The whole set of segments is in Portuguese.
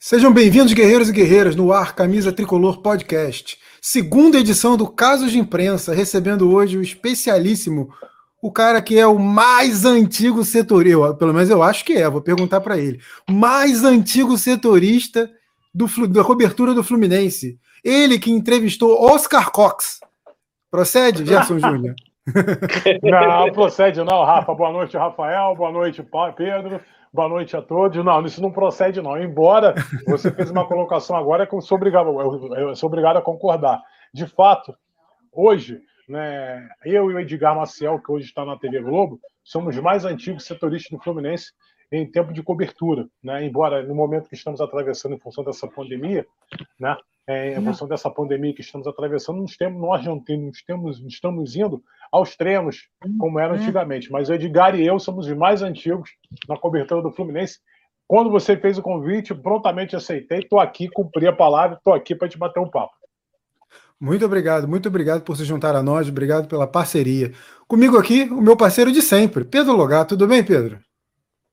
Sejam bem-vindos, guerreiros e guerreiras, no ar Camisa Tricolor Podcast. Segunda edição do Casos de Imprensa, recebendo hoje o especialíssimo, o cara que é o mais antigo setorista, pelo menos eu acho que é, vou perguntar para ele, mais antigo setorista do, da cobertura do Fluminense. Ele que entrevistou Oscar Cox. Procede, Gerson Júnior? Não, procede não, Rafa. Boa noite, Rafael. Boa noite, Pedro. Boa noite a todos. Não, isso não procede, não. Embora você fez uma colocação agora eu sou obrigado, eu sou obrigado a concordar. De fato, hoje, né, eu e o Edgar Maciel, que hoje está na TV Globo, somos mais antigos setoristas do Fluminense em tempo de cobertura, né? Embora no momento que estamos atravessando em função dessa pandemia, né? É, em função dessa pandemia que estamos atravessando, nós, temos, nós não temos, temos, estamos indo aos treinos como era antigamente. Mas o Edgar e eu somos os mais antigos na cobertura do Fluminense. Quando você fez o convite, prontamente aceitei. Estou aqui, cumpri a palavra, estou aqui para te bater um papo. Muito obrigado, muito obrigado por se juntar a nós, obrigado pela parceria. Comigo aqui, o meu parceiro de sempre, Pedro Logato. Tudo bem, Pedro?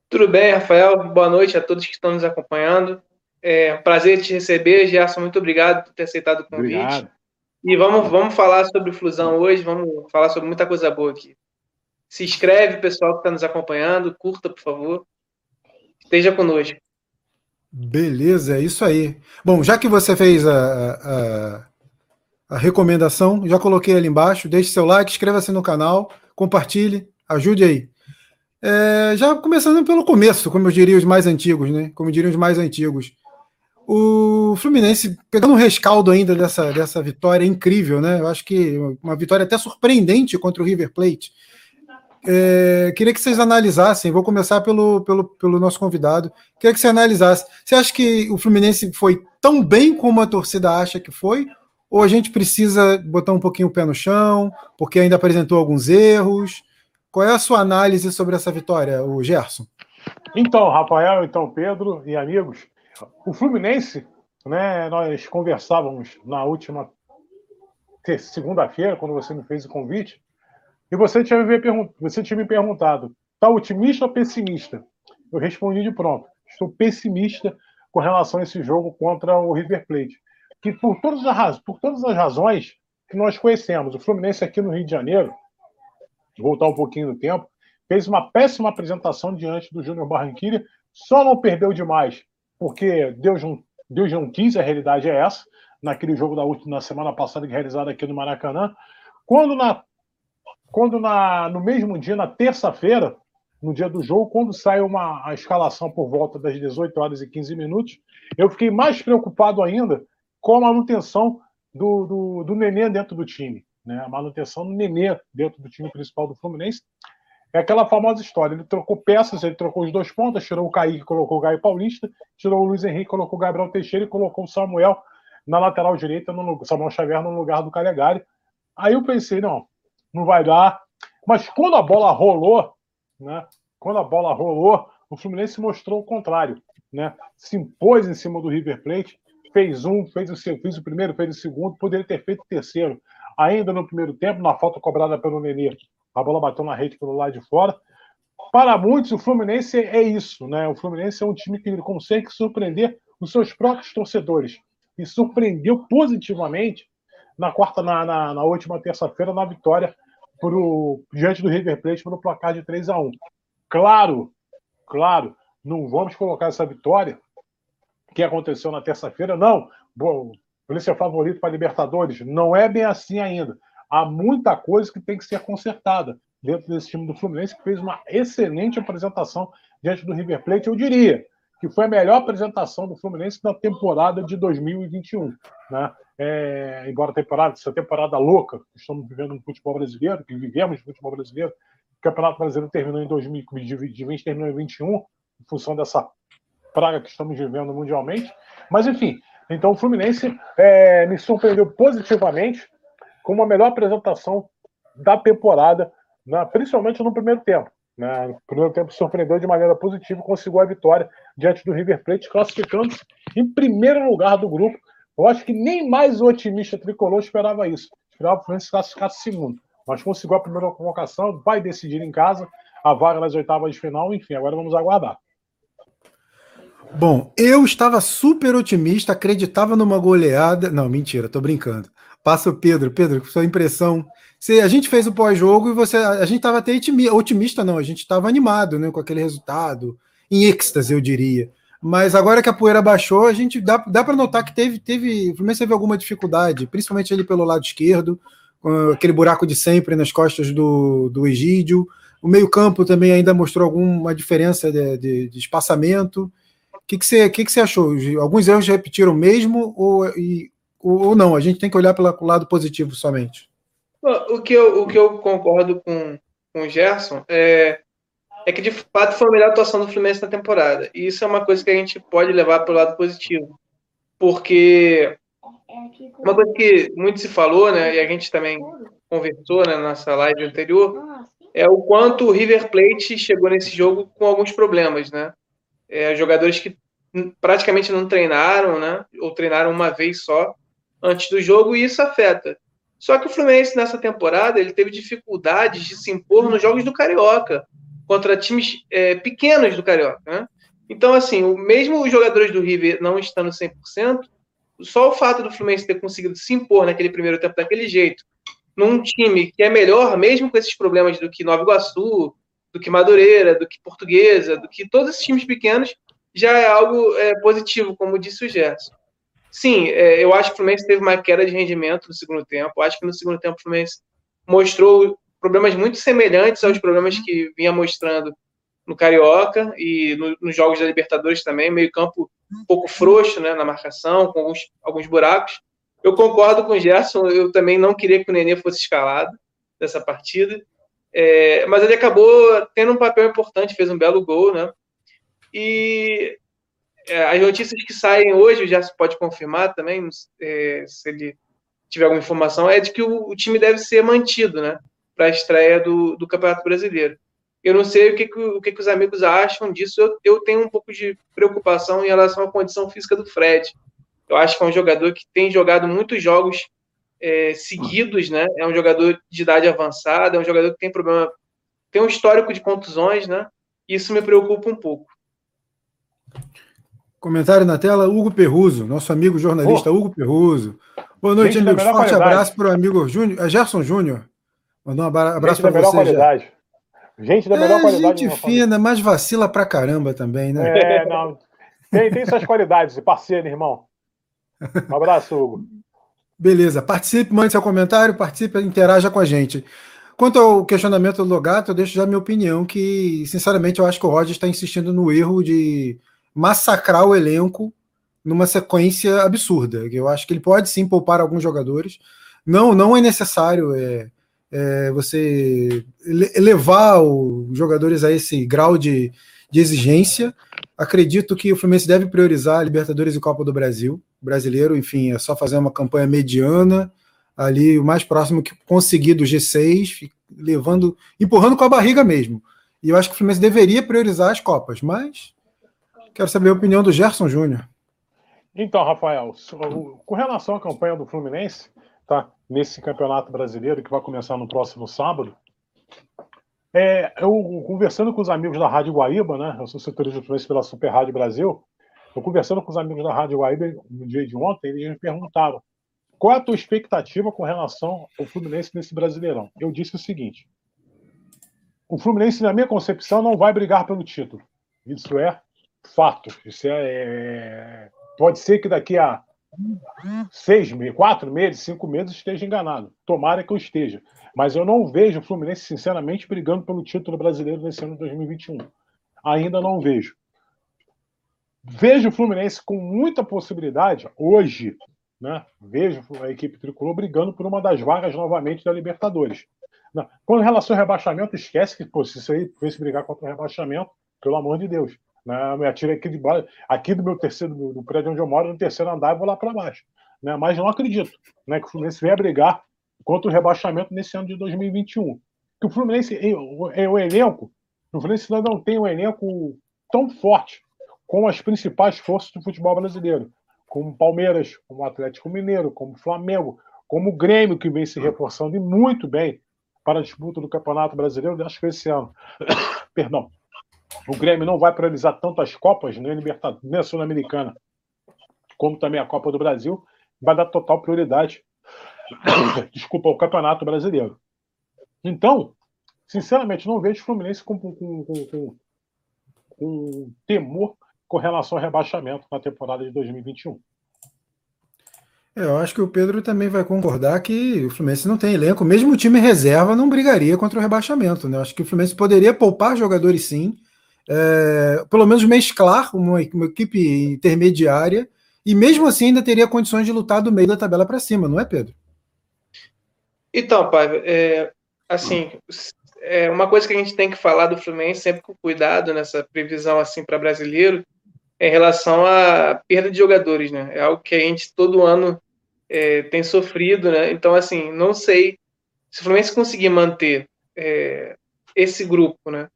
Tudo bem, Rafael. Boa noite a todos que estão nos acompanhando. É um prazer te receber, Gerson. Muito obrigado por ter aceitado o convite. Obrigado. E vamos, vamos falar sobre fusão hoje, vamos falar sobre muita coisa boa aqui. Se inscreve, pessoal que está nos acompanhando, curta, por favor. Esteja conosco. Beleza, é isso aí. Bom, já que você fez a, a, a recomendação, já coloquei ali embaixo. Deixe seu like, inscreva-se no canal, compartilhe, ajude aí. É, já começando pelo começo, como eu diria os mais antigos, né? Como diriam os mais antigos. O Fluminense pegando um rescaldo ainda dessa, dessa vitória incrível, né? Eu acho que uma vitória até surpreendente contra o River Plate. É, queria que vocês analisassem, vou começar pelo, pelo, pelo nosso convidado. Queria que você analisasse. Você acha que o Fluminense foi tão bem como a torcida acha que foi? Ou a gente precisa botar um pouquinho o pé no chão, porque ainda apresentou alguns erros? Qual é a sua análise sobre essa vitória, o Gerson? Então, Rafael, então Pedro e amigos, o Fluminense, né, nós conversávamos na última segunda-feira, quando você me fez o convite, e você tinha me, você tinha me perguntado, está otimista ou pessimista? Eu respondi de pronto, estou pessimista com relação a esse jogo contra o River Plate. Que por todas as, por todas as razões que nós conhecemos, o Fluminense aqui no Rio de Janeiro, voltar um pouquinho no tempo, fez uma péssima apresentação diante do Júnior Barranquilla, só não perdeu demais porque Deus não, Deus não quis, a realidade é essa, naquele jogo da última na semana passada, realizado aqui no Maracanã. Quando, na, quando na, no mesmo dia, na terça-feira, no dia do jogo, quando sai uma, a escalação por volta das 18 horas e 15 minutos, eu fiquei mais preocupado ainda com a manutenção do, do, do Nenê dentro do time. Né? A manutenção do Nenê dentro do time principal do Fluminense. É aquela famosa história. Ele trocou peças, ele trocou os dois pontas, tirou o Kaique, colocou o Gaio Paulista, tirou o Luiz Henrique, colocou o Gabriel Teixeira e colocou o Samuel na lateral direita, no Samuel Xavier no lugar do Calegari. Aí eu pensei, não, não vai dar. Mas quando a bola rolou, né? Quando a bola rolou, o Fluminense mostrou o contrário, né? Se impôs em cima do River Plate, fez um, fez o, fez o primeiro, fez o segundo, poderia ter feito o terceiro. Ainda no primeiro tempo, na falta cobrada pelo Nenê, a bola bateu na rede pelo lado de fora. Para muitos, o Fluminense é isso, né? O Fluminense é um time que consegue surpreender os seus próprios torcedores. E surpreendeu positivamente na quarta, na, na, na última terça-feira, na vitória pro, diante do River Plate pelo placar de 3 a 1 Claro, claro, não vamos colocar essa vitória que aconteceu na terça-feira, não. Bom, polícia favorito para Libertadores. Não é bem assim ainda há muita coisa que tem que ser consertada dentro desse time do Fluminense, que fez uma excelente apresentação diante do River Plate. Eu diria que foi a melhor apresentação do Fluminense na temporada de 2021. Né? É, embora a temporada, essa temporada louca que estamos vivendo no futebol brasileiro, que vivemos no futebol brasileiro, o Campeonato Brasileiro terminou em 2020, terminou em 21, em função dessa praga que estamos vivendo mundialmente. Mas, enfim, então o Fluminense é, me surpreendeu positivamente com uma melhor apresentação da temporada, principalmente no primeiro tempo. Né? No primeiro tempo surpreendeu de maneira positiva e conseguiu a vitória diante do River Plate, classificando-se em primeiro lugar do grupo. Eu acho que nem mais o otimista tricolor esperava isso. Esperava o Fluminense classificasse segundo. Mas conseguiu a primeira convocação, vai decidir em casa a vaga nas oitavas de final, enfim, agora vamos aguardar. Bom, eu estava super otimista, acreditava numa goleada. Não, mentira, tô brincando. Passa o Pedro. Pedro, sua impressão. Se a gente fez o pós-jogo e você. A gente estava até otimista, não, a gente estava animado né, com aquele resultado, em êxtase, eu diria. Mas agora que a poeira baixou, a gente dá, dá para notar que teve, teve. O Fluminense teve alguma dificuldade, principalmente ali pelo lado esquerdo, aquele buraco de sempre nas costas do, do Egídio. O meio-campo também ainda mostrou alguma diferença de, de, de espaçamento. Que, que, você, que, que você achou? Alguns erros repetiram mesmo ou, e, ou não? A gente tem que olhar pelo lado positivo somente. O que eu, o que eu concordo com, com o Gerson é é que de fato foi a melhor atuação do Fluminense na temporada. E isso é uma coisa que a gente pode levar para o lado positivo. Porque uma coisa que muito se falou, né, e a gente também conversou né, na nossa live anterior, é o quanto o River Plate chegou nesse jogo com alguns problemas, né? É, jogadores que praticamente não treinaram, né? Ou treinaram uma vez só antes do jogo e isso afeta. Só que o Fluminense nessa temporada ele teve dificuldades de se impor nos jogos do Carioca contra times é, pequenos do Carioca, né? Então, assim, o, mesmo os jogadores do River não estando 100%, só o fato do Fluminense ter conseguido se impor naquele primeiro tempo daquele jeito, num time que é melhor, mesmo com esses problemas do que Nova Iguaçu, do que Madureira, do que Portuguesa, do que todos esses times pequenos, já é algo é, positivo, como disse o Gerson. Sim, é, eu acho que o Fluminense teve uma queda de rendimento no segundo tempo. Acho que no segundo tempo o Fluminense mostrou problemas muito semelhantes aos problemas que vinha mostrando no Carioca e no, nos jogos da Libertadores também, meio campo um pouco frouxo né, na marcação, com alguns, alguns buracos. Eu concordo com o Gerson, eu também não queria que o Nenê fosse escalado dessa partida, é, mas ele acabou tendo um papel importante, fez um belo gol, né? E é, as notícias que saem hoje, o Gerson pode confirmar também, é, se ele tiver alguma informação, é de que o, o time deve ser mantido, né? para a estreia do, do Campeonato Brasileiro. Eu não sei o que, que, o que, que os amigos acham disso. Eu, eu tenho um pouco de preocupação em relação à condição física do Fred. Eu acho que é um jogador que tem jogado muitos jogos é, seguidos, né? É um jogador de idade avançada, é um jogador que tem problema, tem um histórico de contusões, né? Isso me preocupa um pouco. Comentário na tela, Hugo Perruso, nosso amigo jornalista oh. Hugo Perruso. Boa noite, Gente, amigos. Forte qualidade. abraço para o amigo Júnior, é Gerson Júnior. Mandou um abraço para você. Qualidade. Gente da melhor é, qualidade. Gente fina, mas vacila pra caramba também, né? É, não. Tem, tem suas qualidades, parceiro, irmão. Um abraço, Hugo. Beleza. Participe, mande seu comentário, participe, interaja com a gente. Quanto ao questionamento do Logato, eu deixo já minha opinião, que, sinceramente, eu acho que o Roger está insistindo no erro de massacrar o elenco numa sequência absurda. Eu acho que ele pode sim poupar alguns jogadores. Não, não é necessário é, é, você elevar os jogadores a esse grau de, de exigência. Acredito que o Fluminense deve priorizar a Libertadores e Copa do Brasil. Brasileiro, enfim, é só fazer uma campanha mediana, ali o mais próximo que conseguir do G6, levando, empurrando com a barriga mesmo. E eu acho que o Fluminense deveria priorizar as Copas, mas quero saber a opinião do Gerson Júnior. Então, Rafael, com relação à campanha do Fluminense, tá? nesse Campeonato Brasileiro, que vai começar no próximo sábado. É, eu, conversando com os amigos da Rádio Guaíba, né? Eu sou setorista de influência pela Super Rádio Brasil. Eu conversando com os amigos da Rádio Guaíba no dia de ontem, eles me perguntaram qual é a tua expectativa com relação ao Fluminense nesse Brasileirão. Eu disse o seguinte: o Fluminense, na minha concepção, não vai brigar pelo título. Isso é fato. Isso é, é pode ser que daqui a seis meses, quatro meses, cinco meses esteja enganado. Tomara que eu esteja. Mas eu não vejo o Fluminense, sinceramente, brigando pelo título brasileiro nesse ano de 2021. Ainda não vejo. Vejo o Fluminense com muita possibilidade, hoje, né? Vejo a equipe tricolor brigando por uma das vagas novamente da Libertadores. Em relação ao rebaixamento, esquece que, pô, se isso aí fosse brigar contra o rebaixamento, pelo amor de Deus. Né? Me atirei aqui, de, aqui do meu terceiro, do, prédio onde eu moro, no terceiro andar, e vou lá para baixo. Né? Mas não acredito né, que o Fluminense venha brigar contra o rebaixamento nesse ano de 2021. Que o Fluminense, o, o elenco, o Fluminense ainda não tem um elenco tão forte como as principais forças do futebol brasileiro, como Palmeiras, como Atlético Mineiro, como Flamengo, como o Grêmio, que vem se reforçando e muito bem para a disputa do Campeonato Brasileiro, acho que esse ano. Perdão o Grêmio não vai priorizar tanto as Copas, nem a Libertadores, nem a Sul-Americana, como também a Copa do Brasil, vai dar total prioridade, desculpa, ao Campeonato Brasileiro. Então, sinceramente, não vejo o Fluminense com, com, com, com, com temor com relação ao rebaixamento na temporada de 2021. É, eu acho que o Pedro também vai concordar que o Fluminense não tem elenco, mesmo o time reserva não brigaria contra o rebaixamento. Né? Eu acho que o Fluminense poderia poupar jogadores sim, é, pelo menos mesclar uma, uma, equipe intermediária, e mesmo assim ainda teria condições de lutar do meio da tabela para cima, não é, Pedro? Então, pai, é, assim, é uma coisa que a gente tem que falar do Fluminense sempre com cuidado nessa previsão assim para brasileiro, em relação à perda de jogadores, né? É algo que a gente todo ano é, tem sofrido, né? Então, assim, não sei se o Fluminense conseguir manter é, esse grupo, né?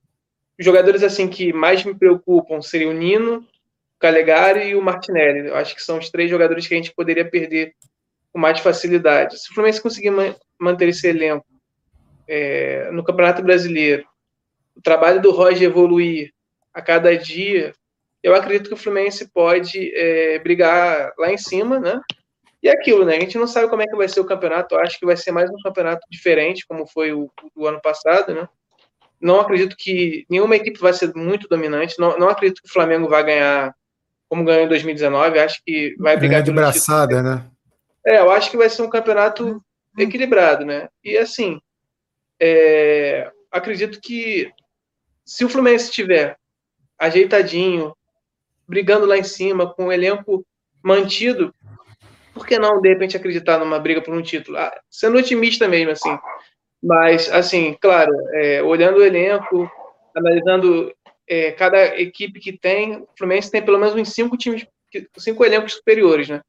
Os jogadores, assim, que mais me preocupam seriam o Nino, o Calegari e o Martinelli. Eu acho que são os três jogadores que a gente poderia perder com mais facilidade. Se o Fluminense conseguir man manter esse elenco é, no Campeonato Brasileiro, o trabalho do Roger evoluir a cada dia, eu acredito que o Fluminense pode é, brigar lá em cima, né? E é aquilo, né? A gente não sabe como é que vai ser o campeonato. Eu acho que vai ser mais um campeonato diferente, como foi o, do ano passado, né? Não acredito que nenhuma equipe vai ser muito dominante. Não, não acredito que o Flamengo vai ganhar como ganhou em 2019. Acho que vai brigar de braçada, título. né? É, eu acho que vai ser um campeonato equilibrado, né? E assim, é, acredito que se o Fluminense estiver ajeitadinho, brigando lá em cima, com o elenco mantido, por que não, de repente, acreditar numa briga por um título? Ah, sendo otimista mesmo, assim. Mas, assim, claro, é, olhando o elenco, analisando é, cada equipe que tem, o Fluminense tem pelo menos uns cinco times, cinco elencos superiores, né?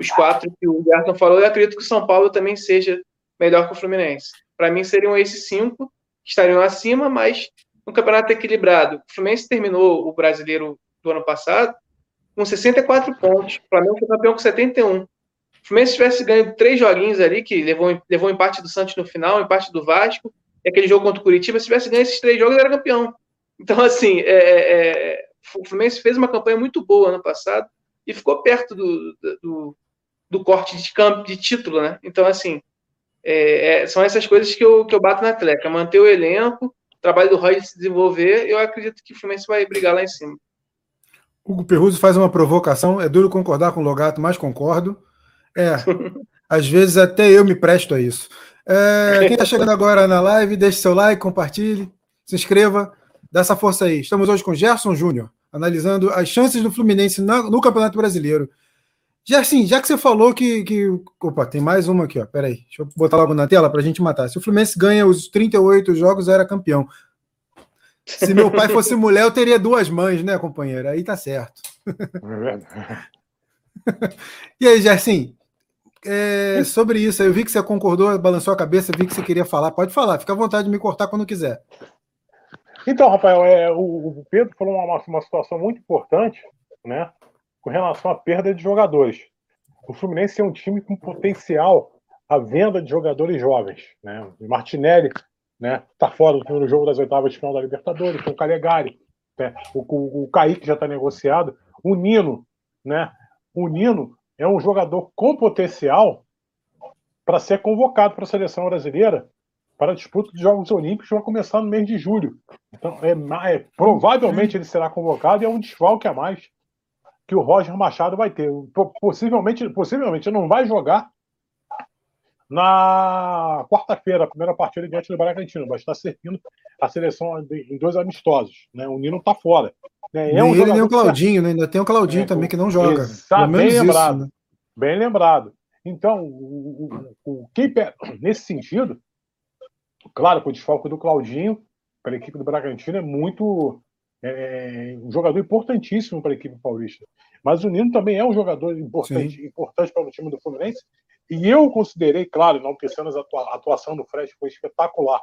Os quatro que o Gerton falou, eu acredito que o São Paulo também seja melhor que o Fluminense. Para mim, seriam esses cinco que estariam acima, mas um campeonato equilibrado. O Fluminense terminou o brasileiro do ano passado com 64 pontos. O Flamengo foi campeão com 71. O Fluminense tivesse ganho três joguinhos ali, que levou, levou empate do Santos no final, empate do Vasco, e aquele jogo contra o Curitiba, se tivesse ganho esses três jogos, era campeão. Então, assim, é, é, é o Fluminense fez uma campanha muito boa ano passado e ficou perto do, do, do corte de campo, de título, né? Então, assim, é, é, são essas coisas que eu, que eu bato na tecla. Manter o elenco, o trabalho do Roy se desenvolver, eu acredito que o Fluminense vai brigar lá em cima. Hugo Perruso faz uma provocação, é duro concordar com o Logato, mas concordo. É, às vezes até eu me presto a isso. É, quem está chegando agora na live, deixe seu like, compartilhe, se inscreva, dá essa força aí. Estamos hoje com Gerson Júnior, analisando as chances do Fluminense no Campeonato Brasileiro. Já, assim, já que você falou que, que. Opa, tem mais uma aqui, ó. Peraí, deixa eu botar logo na tela para a gente matar. Se o Fluminense ganha os 38 jogos, era campeão. Se meu pai fosse mulher, eu teria duas mães, né, companheira? Aí tá certo. É e aí, Gerson, é, sobre isso, eu vi que você concordou, balançou a cabeça, vi que você queria falar. Pode falar, fica à vontade de me cortar quando quiser. Então, Rafael, é, o, o Pedro falou uma, uma situação muito importante, né, com relação à perda de jogadores. O Fluminense é um time com potencial à venda de jogadores jovens, né? O Martinelli, né, tá fora do primeiro jogo das oitavas de final da Libertadores, com o Calegari, né? o, o, o Kaique já está negociado, o Nino, né? O Nino é um jogador com potencial para ser convocado para a seleção brasileira para a disputa dos Jogos Olímpicos que vai começar no mês de julho. Então, é, é, provavelmente ele será convocado e é um desfalque a mais que o Roger Machado vai ter. Possivelmente, possivelmente não vai jogar na quarta-feira, a primeira partida diante do Bragantino, vai estar servindo a seleção em dois amistosos. Né? O Nino está fora. Né? É um nem ele nem o Claudinho, né? ainda tem o Claudinho é, também que não joga. Está bem lembrado. Isso, né? Bem lembrado. Então, o, o, o, quem, nesse sentido, claro que o desfalque do Claudinho para a equipe do Bragantino é muito. É, um jogador importantíssimo para a equipe paulista. Mas o Nino também é um jogador importante, importante para o time do Fluminense. E eu considerei, claro, não pensando a atuação do Fred foi espetacular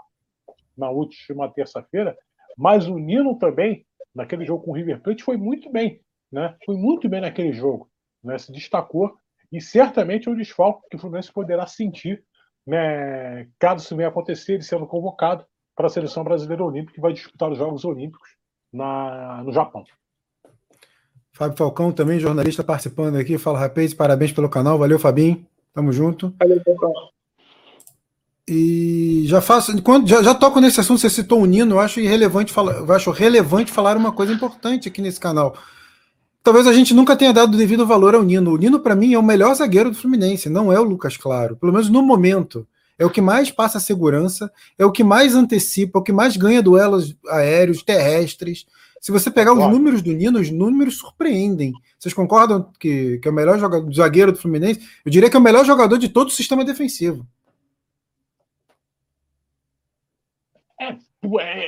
na última terça-feira, mas o Nino também naquele jogo com o River Plate foi muito bem, né? Foi muito bem naquele jogo, né? Se destacou e certamente é um desfalque que o Fluminense poderá sentir, né? Caso isso venha acontecer, ele sendo convocado para a seleção brasileira olímpica que vai disputar os Jogos Olímpicos na, no Japão. Fábio Falcão, também jornalista, participando aqui. Fala, rapaz, parabéns pelo canal. Valeu, Fabinho. Tamo junto. Valeu. E já faço, quando já, já toco nesse assunto, você citou o Nino, eu acho irrelevante falar, eu acho relevante falar uma coisa importante aqui nesse canal. Talvez a gente nunca tenha dado o devido valor ao Nino. O Nino, para mim, é o melhor zagueiro do Fluminense, não é o Lucas Claro, pelo menos no momento. É o que mais passa segurança, é o que mais antecipa, é o que mais ganha duelos aéreos, terrestres. Se você pegar os números do Nino, os números surpreendem. Vocês concordam que, que é o melhor jogador, zagueiro do Fluminense? Eu diria que é o melhor jogador de todo o sistema defensivo. É,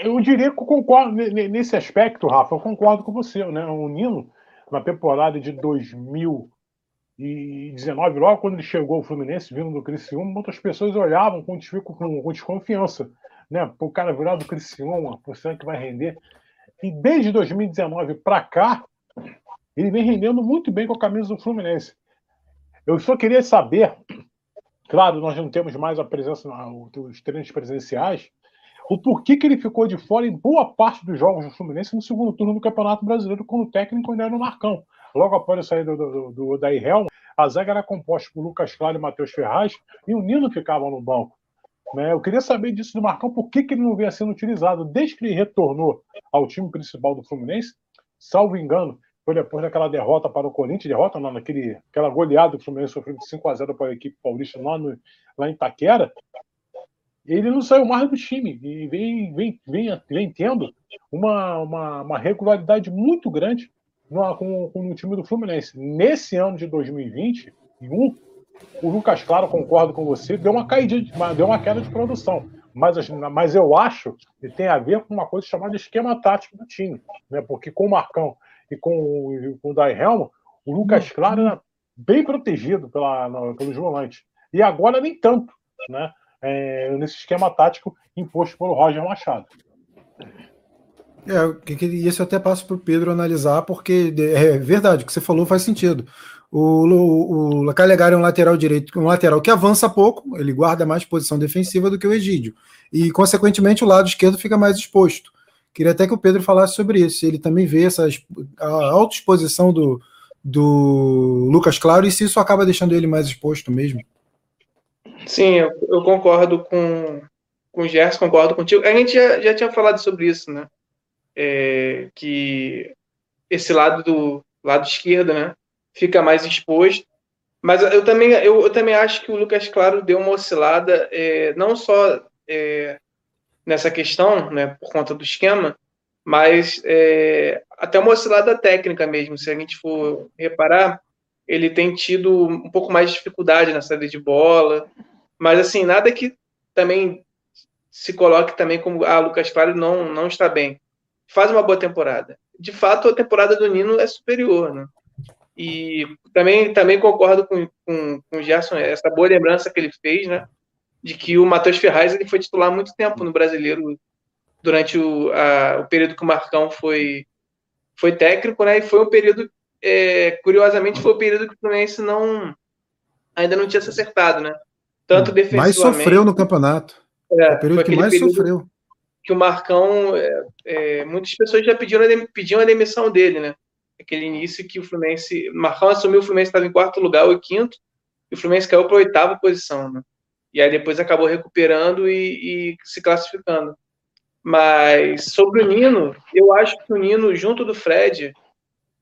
eu diria que eu concordo nesse aspecto, Rafa, eu concordo com você, né? O Nino, na temporada de 2019, logo quando ele chegou ao Fluminense, vindo do Criciúma, muitas pessoas olhavam com, com, com desconfiança, né? O cara virado do Criciúma, você que vai render. E desde 2019 para cá, ele vem rendendo muito bem com a camisa do Fluminense. Eu só queria saber, claro, nós não temos mais a presença, os treinos presenciais, o porquê que ele ficou de fora em boa parte dos jogos do Fluminense no segundo turno do Campeonato Brasileiro, quando o técnico ainda era o Marcão. Logo após a saída do, do, do a zaga era composta por Lucas Claro e Matheus Ferraz, e o Nino ficava no banco. Né? Eu queria saber disso do Marcão, por que, que ele não vinha sendo utilizado desde que ele retornou ao time principal do Fluminense, salvo engano, foi depois daquela derrota para o Corinthians, derrota não, naquele, aquela goleada do Fluminense sofreu de 5 a 0 para a equipe paulista lá, no, lá em Taquera, ele não saiu mais do time e vem, vem, vem, vem tendo uma, uma, uma regularidade muito grande no, com, com o time do Fluminense. Nesse ano de 2021, o Lucas Claro, concordo com você, deu uma caída, deu uma queda de produção. Mas, mas eu acho que tem a ver com uma coisa chamada esquema tático do time. Né? Porque com o Marcão e com, com o Dai Helmo, o Lucas Claro era bem protegido pela, no, pelos volantes. E agora nem tanto. Né? é, nesse esquema tático imposto pelo Roger Machado. É, isso eu até passo para o Pedro analisar, porque é verdade, o que você falou faz sentido. O, o, o é um lateral direito, um lateral que avança pouco, ele guarda mais posição defensiva do que o Egídio. E, consequentemente, o lado esquerdo fica mais exposto. Queria até que o Pedro falasse sobre isso. Ele também vê essa a alta exposição do, do Lucas Claro e se isso acaba deixando ele mais exposto mesmo. Sim, eu, eu, concordo com, com o Gerson, concordo contigo. A gente já, já tinha falado sobre isso, né? É, que esse lado do lado esquerdo, né, fica mais exposto. Mas eu também, eu, eu também acho que o Lucas Claro deu uma oscilada, é, não só é, nessa questão, né, por conta do esquema, mas é, até uma oscilada técnica mesmo. Se a gente for reparar, ele tem tido um pouco mais de dificuldade na saída de bola, mas, assim, nada que também se coloque também como, ah, Lucas Claro não, não está bem. Faz uma boa temporada. De fato, a temporada do Nino é superior, né? E também, também concordo com, com, com o Gerson, essa boa lembrança que ele fez, né? De que o Matheus Ferraz ele foi titular muito tempo no brasileiro durante o, a, o período que o Marcão foi, foi técnico, né? E foi um período, é, curiosamente, foi o um período que o Fluminense não, ainda não tinha se acertado, né? tanto defensivamente. Mais sofreu no campeonato. É, é o período que mais período sofreu. Que o Marcão, é, é, muitas pessoas já pediram a, pediam a demissão dele, né? Aquele início que o Fluminense. Marcão assumiu, o Fluminense estava em quarto lugar ou quinto, e o Fluminense caiu para a oitava posição, né? E aí depois acabou recuperando e, e se classificando. Mas sobre o Nino, eu acho que o Nino, junto do Fred,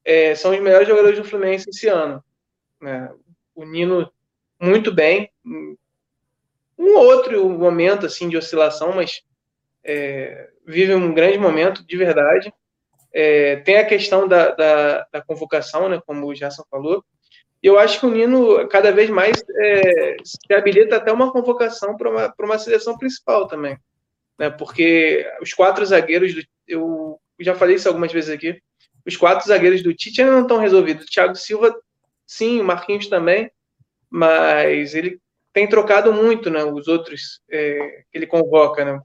é, são os melhores jogadores do Fluminense esse ano. Né? O Nino muito bem, um outro momento assim de oscilação, mas é, vive um grande momento de verdade. É, tem a questão da, da, da, convocação, né, como o Gerson falou. E eu acho que o Nino cada vez mais é, se habilita até uma convocação para uma, uma seleção principal também. Né, porque os quatro zagueiros, do, eu já falei isso algumas vezes aqui, os quatro zagueiros do Tite ainda não estão resolvidos. O Thiago Silva, sim, o Marquinhos também, mas ele tem trocado muito, né? Os outros é, que ele convoca, né?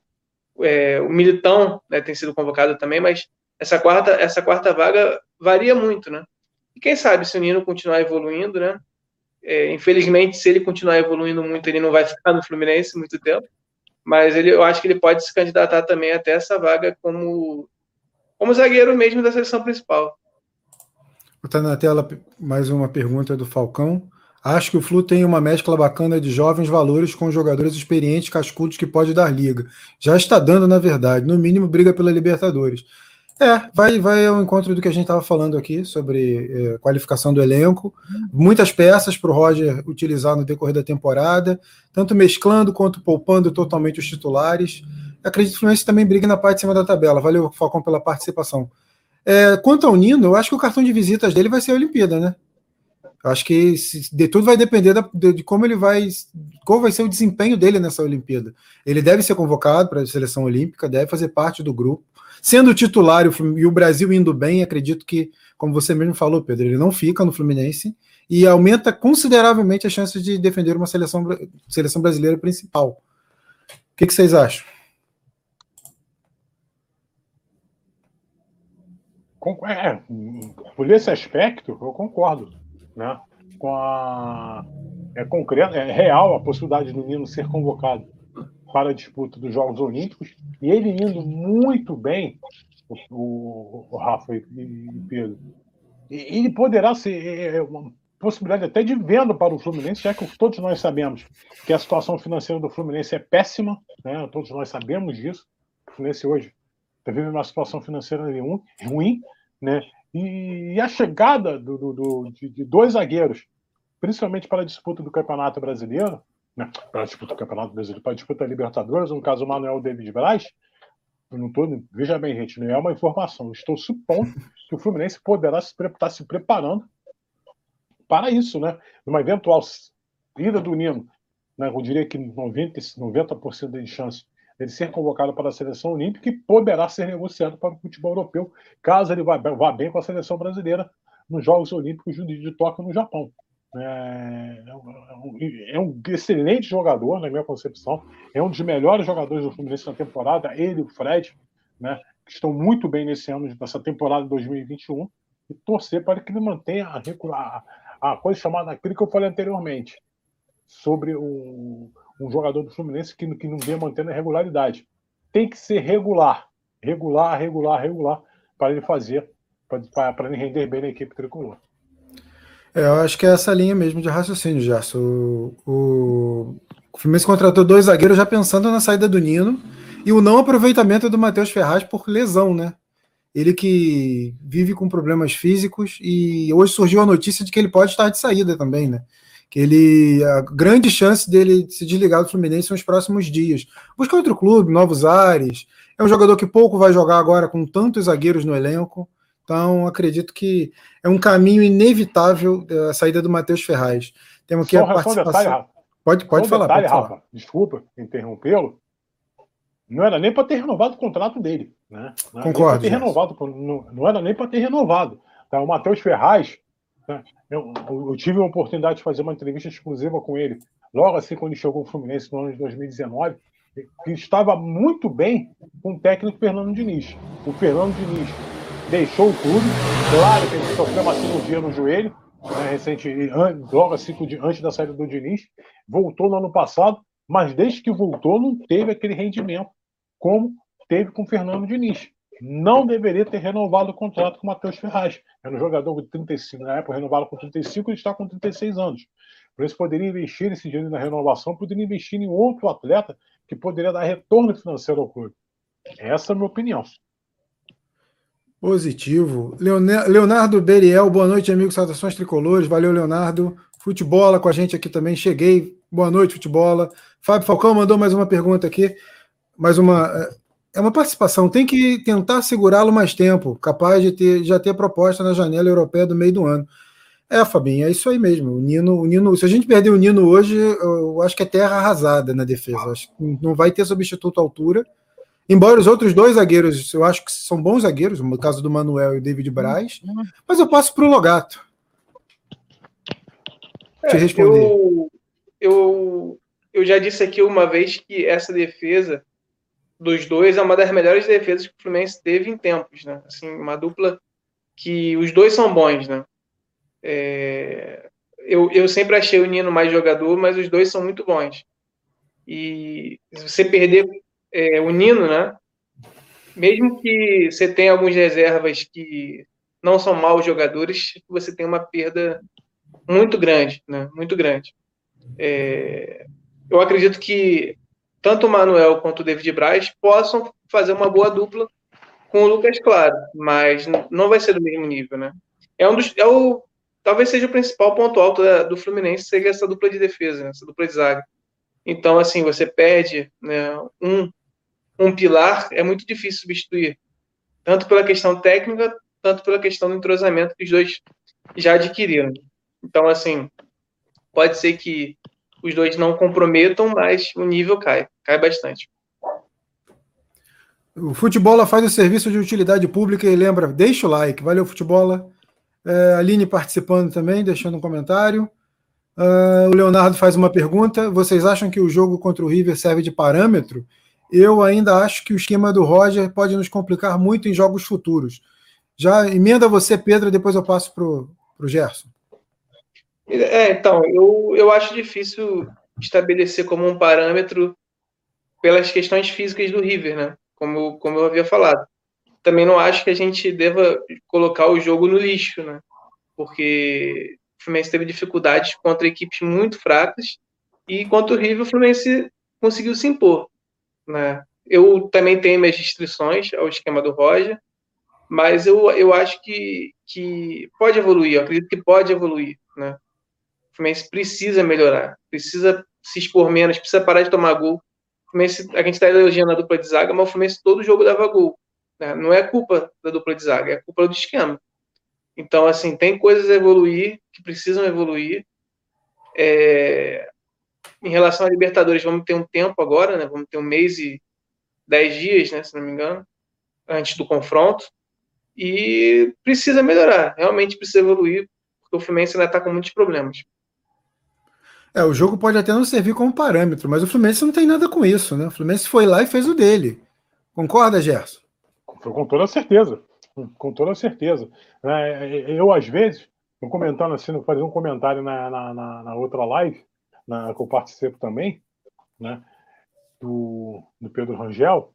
É, o Militão né, tem sido convocado também, mas essa quarta, essa quarta vaga varia muito, né? E quem sabe se o Nino continuar evoluindo, né? É, infelizmente, se ele continuar evoluindo muito, ele não vai ficar no Fluminense muito tempo. Mas ele, eu acho que ele pode se candidatar também até essa vaga como como zagueiro mesmo da seleção principal. Está na tela mais uma pergunta do Falcão. Acho que o Flu tem uma mescla bacana de jovens valores com jogadores experientes, cascudos que pode dar liga. Já está dando, na verdade. No mínimo, briga pela Libertadores. É, vai, vai ao encontro do que a gente estava falando aqui sobre é, qualificação do elenco. Muitas peças para o Roger utilizar no decorrer da temporada, tanto mesclando quanto poupando totalmente os titulares. Acredito que o Fluminense também briga na parte de cima da tabela. Valeu, Falcão, pela participação. É, quanto ao Nino, eu acho que o cartão de visitas dele vai ser a Olimpíada, né? Eu acho que se, de tudo vai depender da, de, de, como ele vai. Qual vai ser o desempenho dele nessa Olimpíada. Ele deve ser convocado para a seleção olímpica, deve fazer parte do grupo. Sendo titular e o Brasil indo bem, acredito que, como você mesmo falou, Pedro, ele não fica no Fluminense e aumenta consideravelmente a chance de defender uma seleção, seleção brasileira principal. O que, que vocês acham? É, por esse aspecto, eu concordo. Né? Com a, é concreto, é real a possibilidade do Nino ser convocado para a disputa dos Jogos Olímpicos, e ele indo muito bem, o, o, Rafa e, e Pedro, ele poderá ser é, é, uma possibilidade até de venda para o Fluminense, já que todos nós sabemos que a situação financeira do Fluminense é péssima, né? todos nós sabemos disso, o Fluminense hoje está vivendo uma situação financeira ruim, né? E, e a chegada do, do, do de, de, dois zagueiros, principalmente para a disputa do Campeonato Brasileiro, né? para a disputa do Campeonato Brasileiro, para a disputa da Libertadores, no caso o Manuel David Braz, não tô, veja bem, gente, não é uma informação. Estou supondo que o Fluminense poderá estar tá se preparando para isso, né? Numa eventual ida do Nino, né? eu diria que 90%, 90 de chance ele ser convocado para a seleção olímpica e poderá ser negociado para o futebol europeu, caso ele vá, vá bem com a seleção brasileira nos Jogos Olímpicos de Tóquio no Japão. É, é, um, é um, excelente jogador, na minha concepção. É um dos melhores jogadores do Fluminense na temporada. Ele e o Fred, né, que estão muito bem nesse ano, nessa temporada de 2021. E torcer para que ele mantenha a, a, a coisa chamada, aquilo que eu falei anteriormente, sobre o, um jogador do Fluminense que, que não vem mantendo a regularidade. Tem que ser regular, regular, regular, regular, para ele fazer, para ele render bem na equipe tricolor. É, eu acho que é essa linha mesmo de raciocínio, Gerson. O, o, o Fluminense contratou dois zagueiros já pensando na saída do Nino e o não aproveitamento do Matheus Ferraz por lesão, né? Ele que vive com problemas físicos e hoje surgiu a notícia de que ele pode estar de saída também, né? que ele a grande chance dele se desligar do Fluminense são os próximos dias. Buscar outro clube, novos ares. É um jogador que pouco vai jogar agora com tantos zagueiros no elenco. Então, acredito que é um caminho inevitável a saída do Matheus Ferraz. Temos aqui só, a participação. Detalhe, Rafa. Pode, pode falar. Detalhe, pode Rafa, Desculpa interrompê-lo. Não era nem para ter renovado o contrato dele. Né? Não Concordo. Ter renovado, não, não era nem para ter renovado. Tá? O Matheus Ferraz né? Eu, eu, tive a oportunidade de fazer uma entrevista exclusiva com ele, logo assim quando ele chegou ao Fluminense no ano de 2019, que estava muito bem com o técnico Fernando Diniz. O Fernando Diniz deixou o clube, claro que ele sofreu uma cirurgia no joelho, né, recente, logo assim antes da saída do Diniz, voltou no ano passado, mas desde que voltou não teve aquele rendimento como teve com o Fernando Diniz não deveria ter renovado o contrato com o Matheus Ferraz. Era um jogador de 35, na época renovado com 35, ele está com 36 anos. Por isso poderia investir esse dinheiro na renovação, poderia investir em outro atleta que poderia dar retorno financeiro ao clube. Essa é a minha opinião. Positivo. Leonardo Beriel, boa noite, amigos. Saudações tricolores. Valeu, Leonardo. Futebola com a gente aqui também. Cheguei. Boa noite, Futebola. Fábio Falcão mandou mais uma pergunta aqui. Mais uma. Eh, é uma participação, tem que tentar segurá-lo mais tempo, capaz de ter, já ter proposta na janela europeia do meio do ano. É, Fabinho, é isso aí mesmo. O Nino, o Nino, se a gente perder o Nino hoje, eu acho que é terra arrasada na defesa. Acho que não vai ter substituto à altura. Embora os outros dois zagueiros, eu acho que são bons zagueiros, no caso do Manuel e o David Braz, mas eu passo para o Logato. É, Te responder. Eu, eu, eu já disse aqui uma vez que essa defesa dos dois é uma das melhores defesas que o Fluminense teve em tempos, né? Assim, uma dupla que os dois são bons, né? É... Eu, eu sempre achei o Nino mais jogador, mas os dois são muito bons. E se você perder é, o Nino, né? mesmo que você tenha algumas reservas que não são maus jogadores, você tem uma perda muito grande, né? Muito grande. É, eu acredito que tanto o Manuel quanto o David Braz possam fazer uma boa dupla com o Lucas Claro, mas não vai ser do mesmo nível, né? É um dos, é o, talvez seja o principal ponto alto da, do Fluminense, seja essa dupla de defesa, né? essa dupla de zaga. Então, assim, você perde né, um, um pilar, é muito difícil substituir, tanto pela questão técnica, tanto pela questão do entrosamento que os dois já adquiriram. Então, assim, pode ser que os dois não comprometam, mas o nível cai, cai bastante. O Futebola faz o serviço de utilidade pública e lembra, deixa o like. Valeu, Futebola. É, Aline participando também, deixando um comentário. Uh, o Leonardo faz uma pergunta: vocês acham que o jogo contra o River serve de parâmetro? Eu ainda acho que o esquema do Roger pode nos complicar muito em jogos futuros. Já emenda você, Pedro, depois eu passo para o Gerson. É, então, eu, eu acho difícil estabelecer como um parâmetro pelas questões físicas do River, né? Como, como eu havia falado. Também não acho que a gente deva colocar o jogo no lixo, né? Porque o Fluminense teve dificuldades contra equipes muito fracas e contra o River o Fluminense conseguiu se impor, né? Eu também tenho minhas restrições ao esquema do Roger, mas eu, eu acho que, que pode evoluir, eu acredito que pode evoluir, né? O Fluminense precisa melhorar, precisa se expor menos, precisa parar de tomar gol. Fluminense, a gente está elogiando a dupla de zaga, mas o Fluminense todo jogo dava gol. Né? Não é culpa da dupla de zaga, é culpa do esquema. Então, assim, tem coisas a evoluir, que precisam evoluir. É... Em relação à Libertadores, vamos ter um tempo agora, né? Vamos ter um mês e dez dias, né? Se não me engano, antes do confronto. E precisa melhorar, realmente precisa evoluir, porque o Fluminense ainda está com muitos problemas. É, o jogo pode até não servir como parâmetro, mas o Fluminense não tem nada com isso, né? O Fluminense foi lá e fez o dele. Concorda, Gerson? Com toda certeza. Com toda certeza. É, eu, às vezes, comentando assim, fazer um comentário na, na, na, outra live, na, que eu participo também, né? Do, do Pedro Rangel,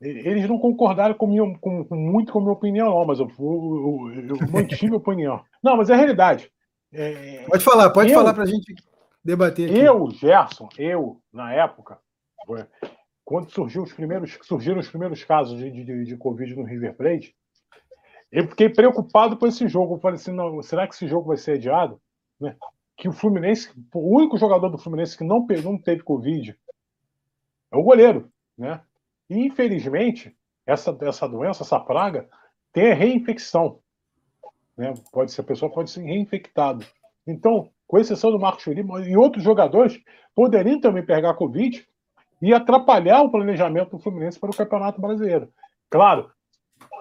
eles não concordaram com, minha, com, com muito com a minha opinião, não, mas eu, eu, eu, eu mantive a opinião. Não, mas é a realidade. É, pode falar, pode eu, falar para a gente debater. Aqui. Eu, Gerson, eu, na época, quando surgiu os primeiros, surgiram os primeiros casos de, de, de Covid no River Plate, eu fiquei preocupado com esse jogo. Eu falei assim: não, será que esse jogo vai ser adiado? Né? Que o Fluminense, o único jogador do Fluminense que não, não teve Covid é o goleiro. Né? E, infelizmente, essa, essa doença, essa praga, tem a reinfecção. Né? Pode ser, a pessoa pode ser reinfectada. Então, com exceção do Marcos Felipe e outros jogadores, poderiam também pegar Covid e atrapalhar o planejamento do Fluminense para o Campeonato Brasileiro. Claro,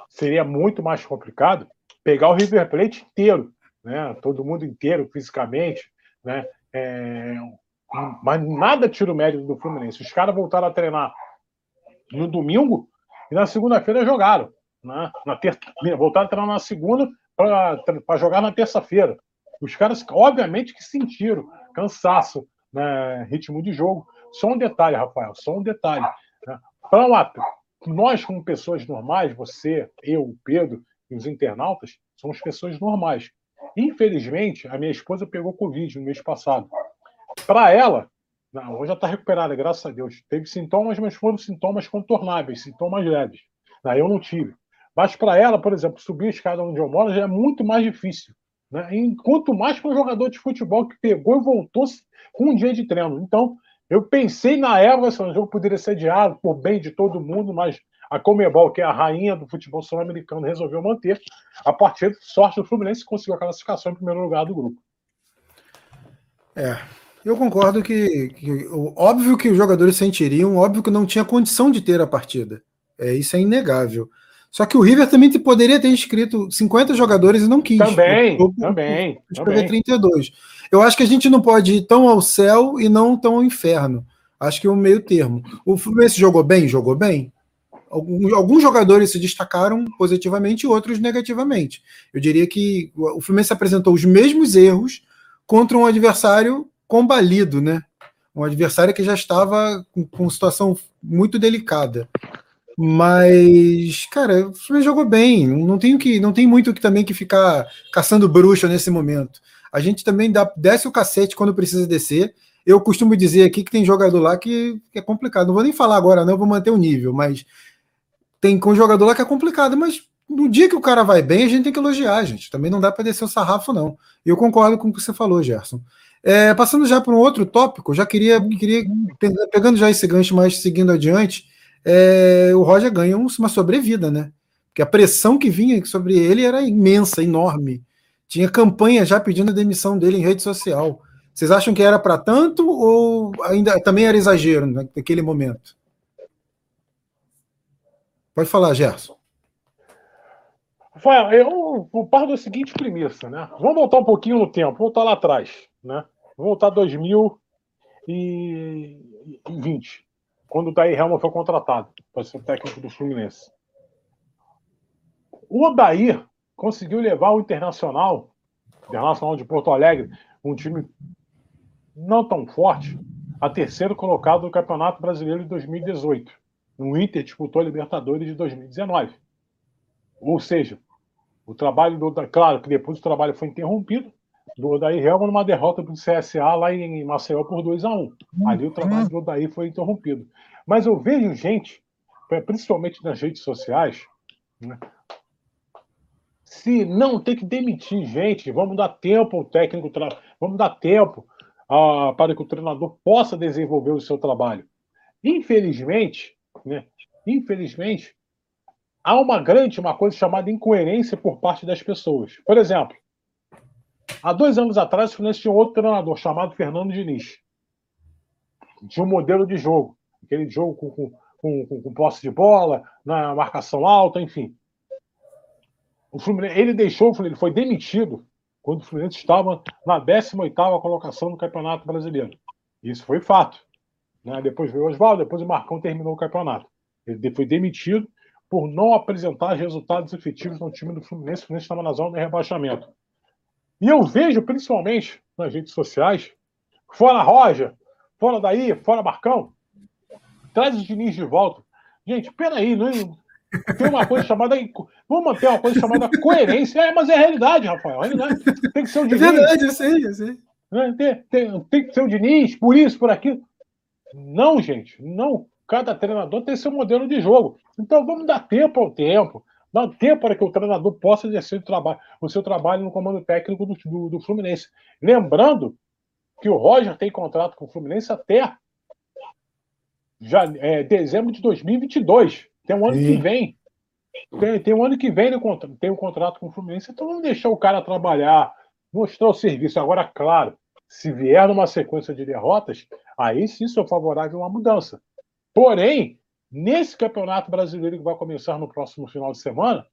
seria muito mais complicado pegar o River Plate inteiro, né? todo mundo inteiro fisicamente, né? É... mas nada tira o mérito do Fluminense. Os caras voltaram a treinar no domingo e na segunda-feira jogaram. Né? Na ter... Voltaram a treinar na segunda para jogar na terça-feira. Os caras, obviamente, que sentiram cansaço, né? ritmo de jogo. Só um detalhe, Rafael, só um detalhe. Né? Para nós, como pessoas normais, você, eu, o Pedro e os internautas, somos pessoas normais. Infelizmente, a minha esposa pegou Covid no mês passado. Para ela, não, hoje já está recuperada, graças a Deus. Teve sintomas, mas foram sintomas contornáveis, sintomas leves. Não, eu não tive. Mas para ela, por exemplo, subir a escada onde eu moro já é muito mais difícil. Né? Enquanto mais para um jogador de futebol que pegou e voltou com um dia de treino. Então, eu pensei na época que o jogo poderia ser adiado por bem de todo mundo, mas a Comebol, que é a rainha do futebol sul-americano, resolveu manter. A partir de sorte do Fluminense conseguiu a classificação em primeiro lugar do grupo. É, eu concordo que, que, óbvio que os jogadores sentiriam, óbvio que não tinha condição de ter a partida. É, isso é inegável. Só que o River também poderia ter inscrito 50 jogadores e não quis. Também, também. também. 32. Eu acho que a gente não pode ir tão ao céu e não tão ao inferno. Acho que é um meio termo. O Fluminense jogou bem? Jogou bem. Alguns, jogadores se destacaram positivamente e outros negativamente. Eu diria que o Fluminense apresentou os mesmos erros contra um adversário combalido, né? Um adversário que já estava com, com situação muito delicada. Mas, cara, o Fluminense jogou bem. Não tem, que, não tem muito que também que ficar caçando bruxa nesse momento. A gente também dá, desce o cacete quando precisa descer. Eu costumo dizer aqui que tem jogador lá que, que é complicado. Não vou nem falar agora, não, vou manter o nível, mas tem com jogador lá que é complicado. Mas no dia que o cara vai bem, a gente tem que elogiar, gente. Também não dá para descer o sarrafo, não. Eu concordo com o que você falou, Gerson. É, passando já para um outro tópico, já queria, queria, pegando já esse gancho, mas seguindo adiante, é, o Roger ganha uma sobrevida, né? Porque a pressão que vinha sobre ele era imensa, enorme. Tinha campanha já pedindo a demissão dele em rede social. Vocês acham que era para tanto ou ainda também era exagero naquele momento? Pode falar, Gerson. Rafael, eu, eu paro da seguinte premissa, né? Vamos voltar um pouquinho no tempo, voltar lá atrás, né? Voltar a 2020, quando o Daí Helma foi contratado para ser técnico do Fluminense. O Odair conseguiu levar o Internacional, Internacional de Porto Alegre, um time não tão forte, a terceiro colocado do Campeonato Brasileiro de 2018. O Inter disputou a Libertadores de 2019. Ou seja, o trabalho do. Claro que depois o trabalho foi interrompido, do Odair Helma numa derrota para o CSA lá em Maceió por 2 a 1 um. Ali o trabalho do Odair foi interrompido. Mas eu vejo gente, principalmente nas redes sociais, né, se não tem que demitir gente, vamos dar tempo ao técnico, vamos dar tempo uh, para que o treinador possa desenvolver o seu trabalho. Infelizmente, né, infelizmente, há uma grande, uma coisa chamada incoerência por parte das pessoas. Por exemplo, há dois anos atrás, o Fluminense tinha outro treinador chamado Fernando Diniz. Tinha um modelo de jogo, aquele jogo com, com, com, com posse de bola, na marcação alta, enfim. O Fluminense, ele deixou, ele foi demitido quando o Fluminense estava na 18ª colocação no Campeonato Brasileiro. Isso foi fato. Né? Depois veio o Oswaldo, depois o Marcão terminou o campeonato. Ele foi demitido por não apresentar resultados efetivos no time do Fluminense. O Fluminense estava na zona de rebaixamento. E eu vejo, principalmente nas redes sociais, fora Roja, fora daí, fora Marcão, traz o Diniz de volta. Gente, peraí, não, tem uma coisa chamada. Vamos manter uma coisa chamada coerência. É, mas é realidade, Rafael. É realidade. Tem que ser o Diniz. É verdade, eu sei, eu sei. Né, tem, tem, tem que ser o Diniz, por isso, por aquilo. Não, gente, não. Cada treinador tem seu modelo de jogo. Então vamos dar tempo ao tempo. Dar tempo para que o treinador possa exercer o, trabalho, o seu trabalho no comando técnico do, do, do Fluminense. Lembrando que o Roger tem contrato com o Fluminense até já, é, dezembro de 2022. Tem um ano Sim. que vem. Tem, tem um ano que vem tem um contrato com o Fluminense, então vamos deixar o cara trabalhar, mostrar o serviço. Agora, claro, se vier numa sequência de derrotas, aí sim sou favorável a uma mudança. Porém, nesse campeonato brasileiro que vai começar no próximo final de semana,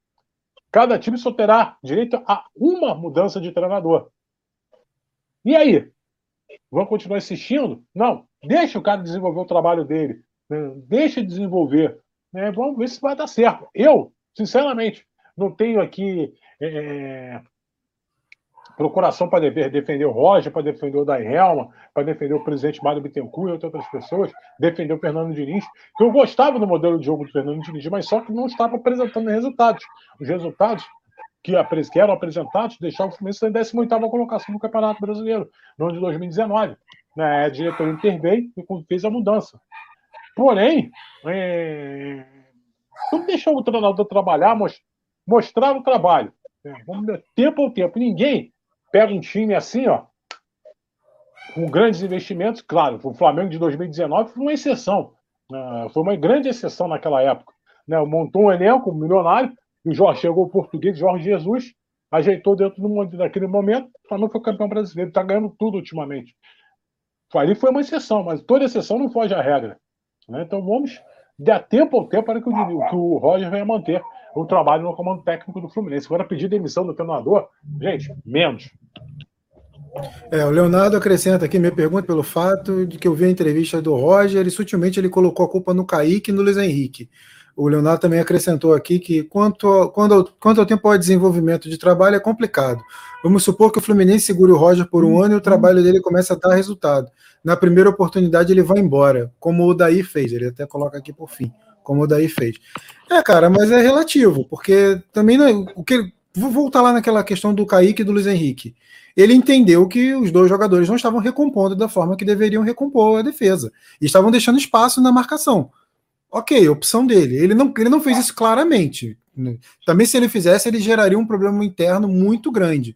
cada time só terá direito a uma mudança de treinador. E aí? Vamos continuar assistindo? Não. Deixa o cara desenvolver o trabalho dele. Né? Deixa desenvolver. Né? Vamos ver se vai dar certo. Eu, sinceramente, não tenho aqui é, procuração para defender o Roger, para defender o Dai Helma, para defender o presidente Mário Bittencourt e outras pessoas, defender o Fernando Diniz, que eu gostava do modelo de jogo do Fernando Diniz, mas só que não estava apresentando resultados. Os resultados que, eram apresentados deixavam o Fluminense na 18ª colocação no Campeonato Brasileiro, no ano de 2019. Né? A diretoria interveio e fez a mudança. Porém, é... vamos deixar o treinador trabalhar, mostrar o trabalho. É, vamos tempo ao tempo. Ninguém pega um time assim, ó, com grandes investimentos. Claro, o Flamengo de 2019 foi uma exceção. Né? Foi uma grande exceção naquela época. Né? Montou um elenco milionário, e o Jorge chegou o português, Jorge Jesus, ajeitou dentro do, daquele momento. O Flamengo foi campeão brasileiro, está ganhando tudo ultimamente. Ali foi uma exceção, mas toda exceção não foge à regra. Né? Então vamos dar tempo ao tempo para que o, que o Roger venha manter o trabalho no comando técnico do Fluminense. Agora pedir demissão do treinador, gente, menos. É, o Leonardo acrescenta aqui minha pergunta pelo fato de que eu vi a entrevista do Roger e sutilmente ele colocou a culpa no Kaique e no Luiz Henrique. O Leonardo também acrescentou aqui que quanto, quando, quanto ao tempo ao desenvolvimento de trabalho é complicado. Vamos supor que o Fluminense segure o Roger por um ano e o trabalho dele começa a dar resultado. Na primeira oportunidade ele vai embora, como o Daí fez, ele até coloca aqui por fim, como o Daí fez. É, cara, mas é relativo, porque também não, o que vou voltar lá naquela questão do Kaique e do Luiz Henrique. Ele entendeu que os dois jogadores não estavam recompondo da forma que deveriam recompor a defesa e estavam deixando espaço na marcação. Ok, opção dele. Ele não, ele não fez isso claramente. Também, se ele fizesse, ele geraria um problema interno muito grande.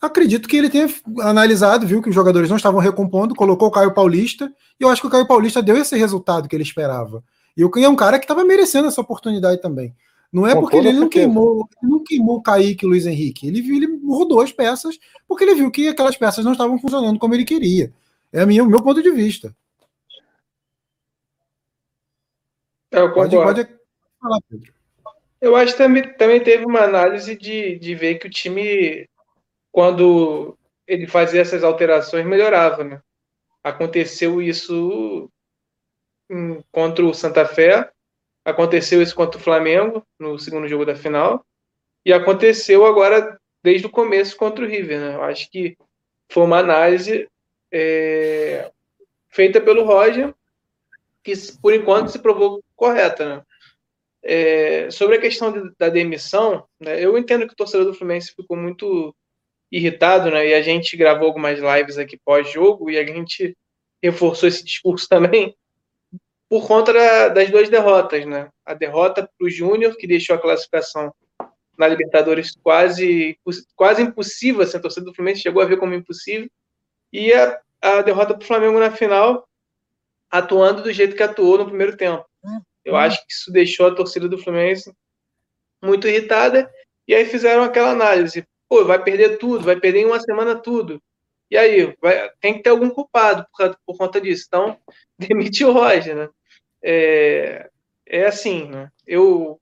Acredito que ele tenha analisado, viu que os jogadores não estavam recompondo, colocou o Caio Paulista, e eu acho que o Caio Paulista deu esse resultado que ele esperava. E é um cara que estava merecendo essa oportunidade também. Não é porque ele não queimou, ele não queimou o Kaique e o Luiz Henrique. Ele, ele rodou as peças porque ele viu que aquelas peças não estavam funcionando como ele queria. É o meu ponto de vista. É, eu pode, pode falar, Pedro. Eu acho que também, também teve uma análise de, de ver que o time, quando ele fazia essas alterações, melhorava, né? Aconteceu isso contra o Santa Fé, aconteceu isso contra o Flamengo no segundo jogo da final, e aconteceu agora desde o começo contra o River. Né? Eu acho que foi uma análise é, feita pelo Roger, que por enquanto se provou correta. Né? É, sobre a questão de, da demissão, né, eu entendo que o torcedor do Fluminense ficou muito irritado, né? E a gente gravou algumas lives aqui pós-jogo e a gente reforçou esse discurso também por conta das duas derrotas, né? A derrota para o Júnior, que deixou a classificação na Libertadores quase, quase impossível, assim, a torcida do Fluminense chegou a ver como impossível, e a, a derrota para o Flamengo na final, atuando do jeito que atuou no primeiro tempo. Eu acho que isso deixou a torcida do Fluminense muito irritada, e aí fizeram aquela análise, pô, vai perder tudo, vai perder em uma semana tudo. E aí, vai, tem que ter algum culpado por, por conta disso. Então, demite o Roger, né? É, é assim, né? Eu,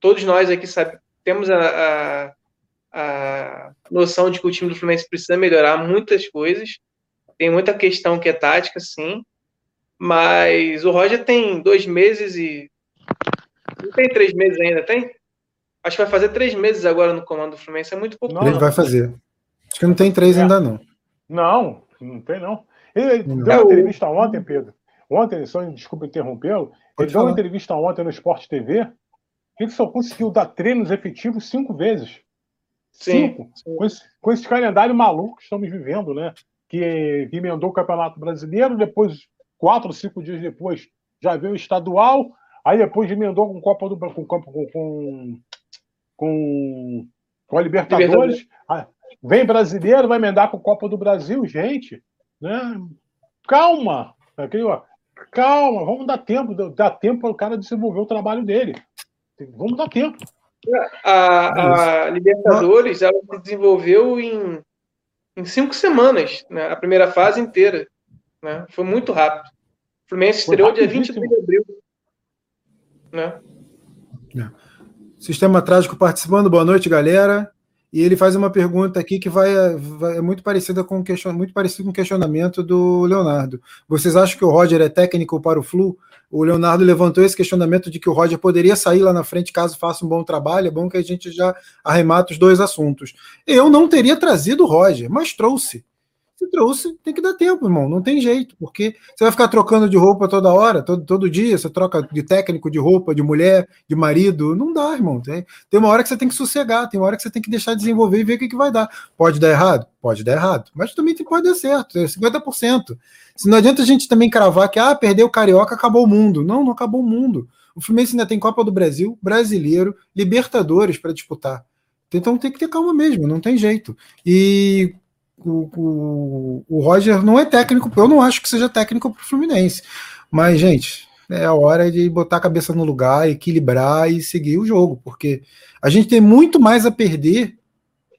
todos nós aqui sabe, temos a, a, a noção de que o time do Fluminense precisa melhorar muitas coisas. Tem muita questão que é tática, sim. Mas o Roger tem dois meses e. Não tem três meses ainda, tem? Acho que vai fazer três meses agora no comando do Fluminense. É muito pouco. Não, ele vai fazer. Acho que não tem três é. ainda, não. Não, não tem, não. Ele não. deu uma entrevista ontem, Pedro. Ontem, só desculpa interrompê-lo, ele deu uma entrevista ontem no Sport TV que ele só conseguiu dar treinos efetivos cinco vezes. Sim, cinco. Sim. Com, esse, com esse calendário maluco que estamos vivendo, né? Que, que emendou o Campeonato Brasileiro, depois, quatro, cinco dias depois, já veio o estadual, aí depois emendou com Copa do com, com, com, com, com a Libertadores. Vem brasileiro, vai emendar com Copa do Brasil, gente. Né? Calma! Aquele, ó, calma, vamos dar tempo, dar tempo para o cara desenvolver o trabalho dele. Vamos dar tempo. A, a Libertadores ela se desenvolveu em, em cinco semanas, né? a primeira fase inteira. Né? Foi muito rápido. O Fluminense estreou dia 23 de abril. Né? É. Sistema Trágico participando, boa noite, galera. E ele faz uma pergunta aqui que vai, vai é muito parecida com muito parecido com o questionamento do Leonardo. Vocês acham que o Roger é técnico para o Flu? O Leonardo levantou esse questionamento de que o Roger poderia sair lá na frente caso faça um bom trabalho. É bom que a gente já arremata os dois assuntos. Eu não teria trazido o Roger, mas trouxe. Se trouxe, tem que dar tempo, irmão. Não tem jeito, porque você vai ficar trocando de roupa toda hora, todo, todo dia. Você troca de técnico, de roupa, de mulher, de marido. Não dá, irmão. Tem, tem uma hora que você tem que sossegar, tem uma hora que você tem que deixar desenvolver e ver o que, que vai dar. Pode dar errado? Pode dar errado. Mas também pode dar certo, é 50%. Se não adianta a gente também cravar que, ah, perdeu o Carioca, acabou o mundo. Não, não acabou o mundo. O Fluminense ainda tem Copa do Brasil, Brasileiro, Libertadores para disputar. Então tem que ter calma mesmo, não tem jeito. E o, o, o Roger não é técnico, eu não acho que seja técnico para o Fluminense. Mas, gente, é a hora de botar a cabeça no lugar, equilibrar e seguir o jogo, porque a gente tem muito mais a perder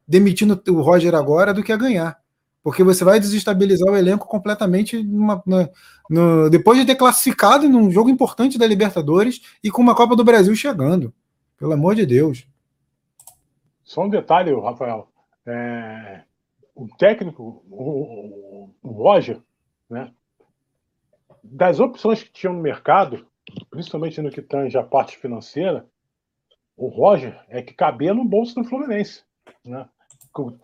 demitindo o Roger agora do que a ganhar. Porque você vai desestabilizar o elenco completamente numa, na, no, depois de ter classificado num jogo importante da Libertadores e com uma Copa do Brasil chegando. Pelo amor de Deus. Só um detalhe, Rafael. É, o técnico, o, o Roger, né, das opções que tinham no mercado, principalmente no que tange a parte financeira, o Roger é que cabia no bolso do Fluminense. Né?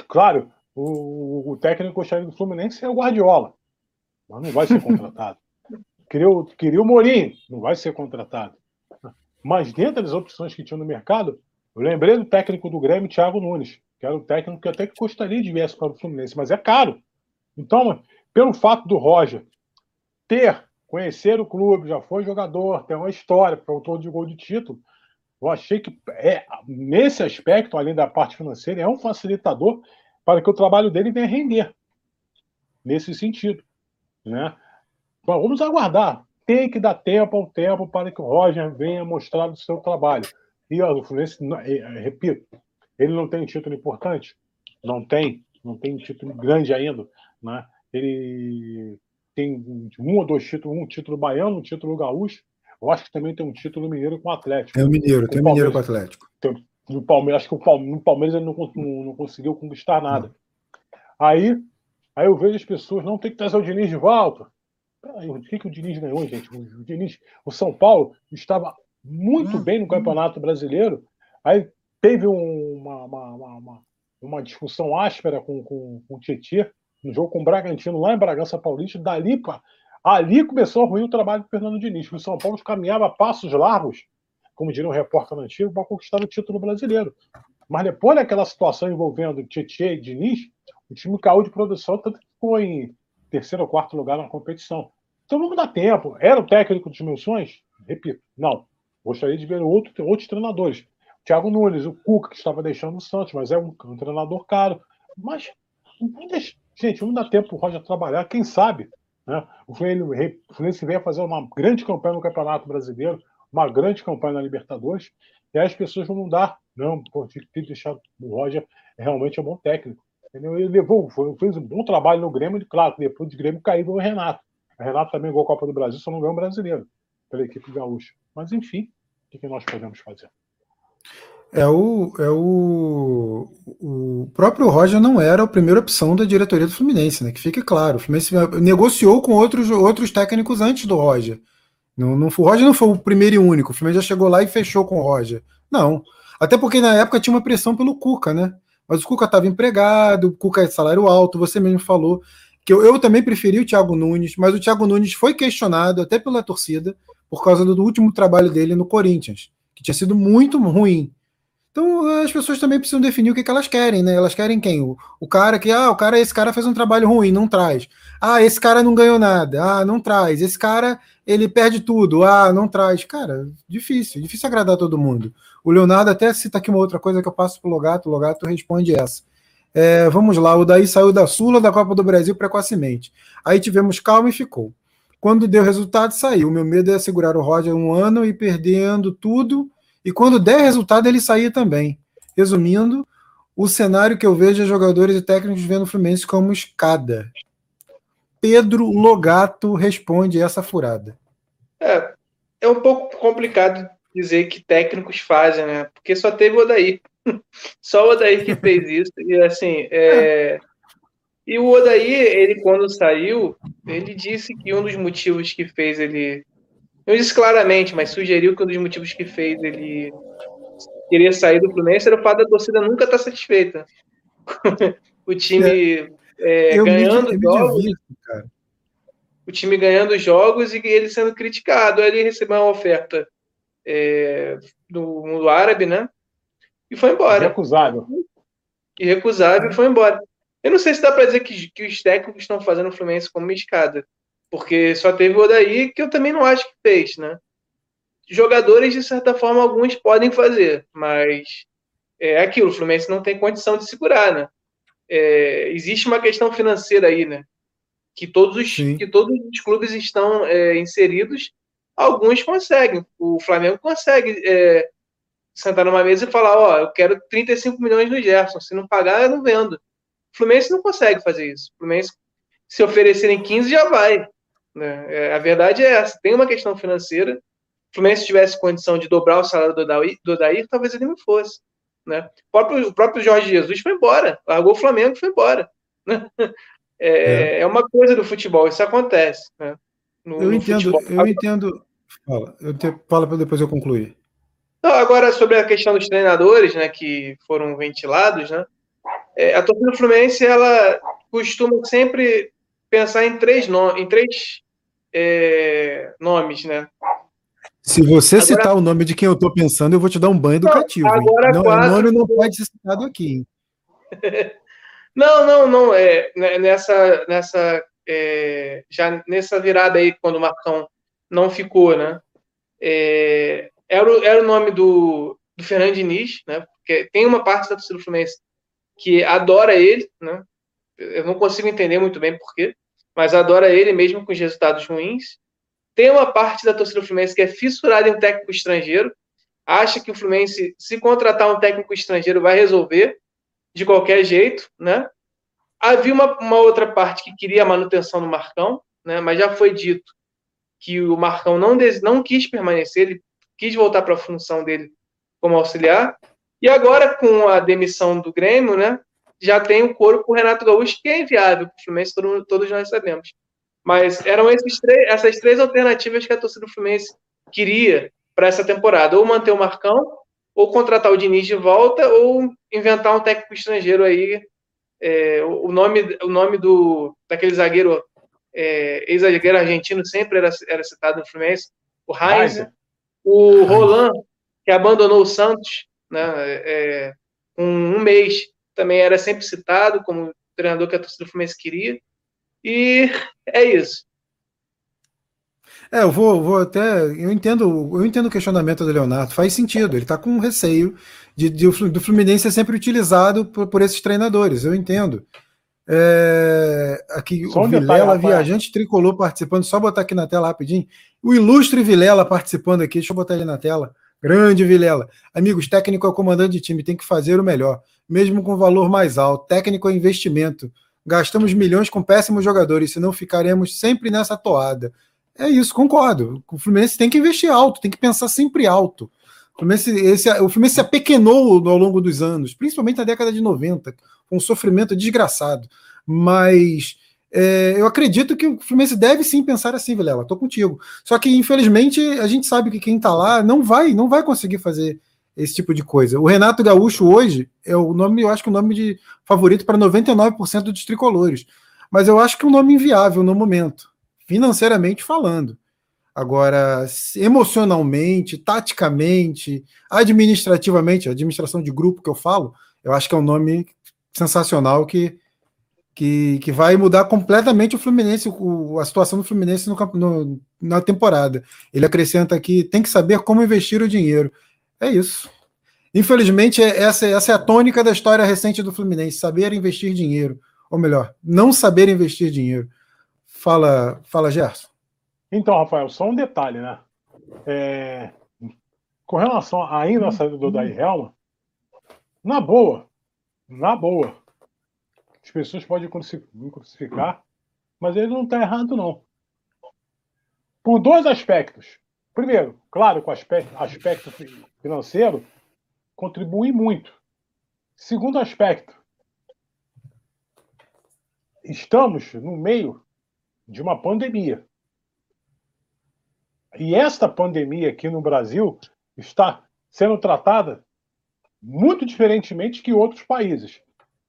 Claro, o, o técnico chefe do Fluminense é o Guardiola, mas não vai ser contratado. queria, o, queria o Mourinho, não vai ser contratado. Mas dentro das opções que tinha no mercado, eu lembrei do técnico do Grêmio, Thiago Nunes, que era um técnico que até que gostaria de viesse para o Fluminense, mas é caro. Então, pelo fato do Roger ter, conhecer o clube, já foi jogador, tem uma história, autor de gol de título, eu achei que é, nesse aspecto, além da parte financeira, é um facilitador para que o trabalho dele venha render. Nesse sentido. Né? Vamos aguardar. Tem que dar tempo ao tempo para que o Roger venha mostrar o seu trabalho. E o Fluminense, repito, ele não tem um título importante? Não tem. Não tem um título grande ainda. Né? Ele tem um ou dois títulos, um título baiano, um título gaúcho, eu acho que também tem um título mineiro com o Atlético. Tem o Mineiro, tem o Mineiro com o Atlético. Tem, no Palmeiras, acho que o Palmeiras, no Palmeiras ele não, não, não conseguiu conquistar nada. Aí, aí eu vejo as pessoas, não tem que trazer o Diniz de volta. Peraí, o que, que o Diniz ganhou, gente? O, Diniz, o São Paulo estava muito bem no Campeonato Brasileiro. Aí teve uma, uma, uma, uma discussão áspera com, com, com o Tietchan no jogo com o Bragantino lá em Bragança Paulista. Dali para Ali começou a ruir o trabalho do Fernando Diniz. O São Paulo caminhava passos largos, como diria um repórter antigo, para conquistar o título brasileiro. Mas depois daquela situação envolvendo Tietchan e Diniz, o time caiu de produção, tanto que ficou em terceiro ou quarto lugar na competição. Então não dá tempo. Era o técnico dos meus sonhos? Repito, não. Gostaria de ver outro, outros treinadores. Thiago Nunes, o Cuca, que estava deixando o Santos, mas é um, um treinador caro. Mas, gente, não dá tempo para o Roger trabalhar. Quem sabe né? O Fluminense vem a fazer uma grande campanha no Campeonato Brasileiro, uma grande campanha na Libertadores, e aí as pessoas vão mudar. Não, tem que deixar o Roger realmente é um bom técnico. Entendeu? Ele levou, fez um bom trabalho no Grêmio, e claro, depois do Grêmio caiu o Renato. O Renato também ganhou a Copa do Brasil, só não ganhou o brasileiro pela equipe gaúcha. Mas enfim, o que nós podemos fazer? É o, é o, o próprio Roger não era a primeira opção da diretoria do Fluminense, né? Que fique claro. O Fluminense negociou com outros, outros técnicos antes do Roger. Não, não, o Roger não foi o primeiro e único. O Fluminense já chegou lá e fechou com o Roger. Não. Até porque na época tinha uma pressão pelo Cuca, né? Mas o Cuca estava empregado, o Cuca é salário alto, você mesmo falou. Que eu, eu também preferi o Thiago Nunes, mas o Thiago Nunes foi questionado até pela torcida por causa do último trabalho dele no Corinthians, que tinha sido muito ruim. Então as pessoas também precisam definir o que, que elas querem, né? Elas querem quem? O, o cara que, ah, o cara, esse cara fez um trabalho ruim, não traz. Ah, esse cara não ganhou nada, ah, não traz. Esse cara, ele perde tudo, ah, não traz. Cara, difícil, difícil agradar todo mundo. O Leonardo até cita aqui uma outra coisa que eu passo pro Logato, o Logato responde essa. É, vamos lá, o Daí saiu da Sula da Copa do Brasil precocemente. Aí tivemos calma e ficou. Quando deu resultado, saiu. O meu medo é segurar o Roger um ano e perdendo tudo e quando der resultado, ele sair também. Resumindo, o cenário que eu vejo é jogadores e técnicos vendo o Fluminense como escada. Pedro Logato responde essa furada. É, é um pouco complicado dizer que técnicos fazem, né? Porque só teve o Odaí. só o Odaí que fez isso. E assim, é... e o Odaí, ele quando saiu, ele disse que um dos motivos que fez ele não disse claramente, mas sugeriu que um dos motivos que fez ele querer sair do Fluminense era o fato da torcida nunca estar tá satisfeita. o time é. É, ganhando me, jogos. o time ganhando jogos e ele sendo criticado. Aí ele recebeu uma oferta é, do mundo árabe, né? E foi embora. Recusável. Irrecusável e foi embora. Eu não sei se dá para dizer que, que os técnicos estão fazendo o Fluminense como uma escada. Porque só teve o Odaí que eu também não acho que fez, né? Jogadores, de certa forma, alguns podem fazer, mas é aquilo, o Fluminense não tem condição de segurar, né? É, existe uma questão financeira aí, né? Que todos os, que todos os clubes estão é, inseridos, alguns conseguem. O Flamengo consegue é, sentar numa mesa e falar, ó, eu quero 35 milhões no Gerson, se não pagar, eu não vendo. O Fluminense não consegue fazer isso. O Fluminense, se oferecerem 15, já vai. Né? É, a verdade é essa: tem uma questão financeira. O Fluminense tivesse condição de dobrar o salário do Odair, do Odair talvez ele não fosse. Né? O, próprio, o próprio Jorge Jesus foi embora, largou o Flamengo e foi embora. Né? É, é. é, uma coisa do futebol, isso acontece. Né? No, eu entendo, eu entendo. Fala, eu te, fala para depois eu concluir. Agora, sobre a questão dos treinadores, né, que foram ventilados, né, é, a torcida Fluminense, ela costuma sempre pensar em três, no, em três é, nomes, né? Se você agora, citar o nome de quem eu estou pensando, eu vou te dar um banho educativo. Não, agora não, quase... O nome não pode ser citado aqui. não, não, não. É, né, nessa, nessa, é, já nessa virada aí, quando o Marcão não ficou, né? É, era, o, era o nome do, do Fernando Diniz, né? Porque tem uma parte da torcida do Fluminense que adora ele, né? Eu não consigo entender muito bem porquê, mas adora ele mesmo com os resultados ruins. Tem uma parte da torcida do Fluminense que é fissurada em um técnico estrangeiro, acha que o Fluminense, se contratar um técnico estrangeiro, vai resolver de qualquer jeito, né? Havia uma, uma outra parte que queria a manutenção do Marcão, né? Mas já foi dito que o Marcão não, des, não quis permanecer, ele quis voltar para a função dele como auxiliar. E agora, com a demissão do Grêmio, né? Já tem o coro com o Renato Gaúcho, que é inviável para o Fluminense, todos nós sabemos. Mas eram três, essas três alternativas que a torcida do Fluminense queria para essa temporada: ou manter o Marcão, ou contratar o Diniz de volta, ou inventar um técnico estrangeiro aí. É, o, nome, o nome do, daquele zagueiro, é, ex-zagueiro argentino, sempre era, era citado no Fluminense: o Heinz, o Roland, que abandonou o Santos né, é, com um mês, também era sempre citado como treinador que a torcida do Fluminense queria. E é isso. É, eu vou, vou até. Eu entendo, eu entendo o questionamento do Leonardo, faz sentido. Ele está com receio de, de, do Fluminense ser sempre utilizado por, por esses treinadores, eu entendo. É, aqui só o Vilela, viajante tricolor participando, só botar aqui na tela rapidinho. O ilustre Vilela participando aqui, deixa eu botar ele na tela. Grande Vilela. Amigos, técnico é comandante de time, tem que fazer o melhor, mesmo com valor mais alto. Técnico é investimento. Gastamos milhões com péssimos jogadores, senão ficaremos sempre nessa toada. É isso, concordo. O Fluminense tem que investir alto, tem que pensar sempre alto. O Fluminense, esse, o Fluminense se apequenou ao longo dos anos, principalmente na década de 90, com um sofrimento desgraçado. Mas é, eu acredito que o Fluminense deve sim pensar assim, Vilela. Tô contigo. Só que, infelizmente, a gente sabe que quem tá lá não vai, não vai conseguir fazer esse tipo de coisa. O Renato Gaúcho hoje é o nome, eu acho que o nome de favorito para 99% dos tricolores. Mas eu acho que é um nome inviável no momento, financeiramente falando. Agora, emocionalmente, taticamente, administrativamente, administração de grupo que eu falo, eu acho que é um nome sensacional que, que, que vai mudar completamente o Fluminense, o, a situação do Fluminense no, no, na temporada. Ele acrescenta aqui: tem que saber como investir o dinheiro. É isso. Infelizmente, é, essa, essa é a tônica da história recente do Fluminense: saber investir dinheiro. Ou melhor, não saber investir dinheiro. Fala, fala Gerson. Então, Rafael, só um detalhe, né? É, com relação ainda à saída do Daí Helma, na boa, na boa, as pessoas podem me crucificar, mas ele não está errado, não. Por dois aspectos. Primeiro, claro, com aspecto, aspecto financeiro, contribui muito. Segundo aspecto, estamos no meio de uma pandemia. E esta pandemia aqui no Brasil está sendo tratada muito diferentemente que outros países.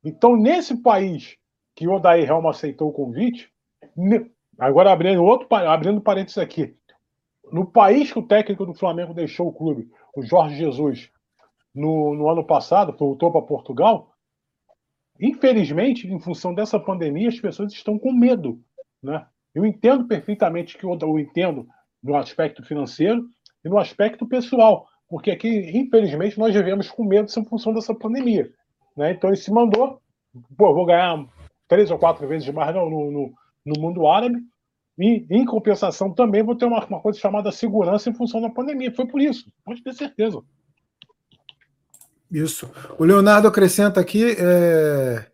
Então, nesse país que o Odair Helma aceitou o convite, agora abrindo outro abrindo parênteses aqui, no país que o técnico do Flamengo deixou o clube, o Jorge Jesus, no, no ano passado, voltou para Portugal, infelizmente, em função dessa pandemia, as pessoas estão com medo. Né? Eu entendo perfeitamente que eu, entendo no aspecto financeiro e no aspecto pessoal, porque aqui, infelizmente, nós vivemos com medo em função dessa pandemia. Né? Então ele se mandou, pô, vou ganhar três ou quatro vezes mais no, no, no mundo árabe, e, em compensação, também vou ter uma, uma, coisa chamada segurança em função da pandemia. Foi por isso, pode ter certeza. Isso. O Leonardo acrescenta aqui: é...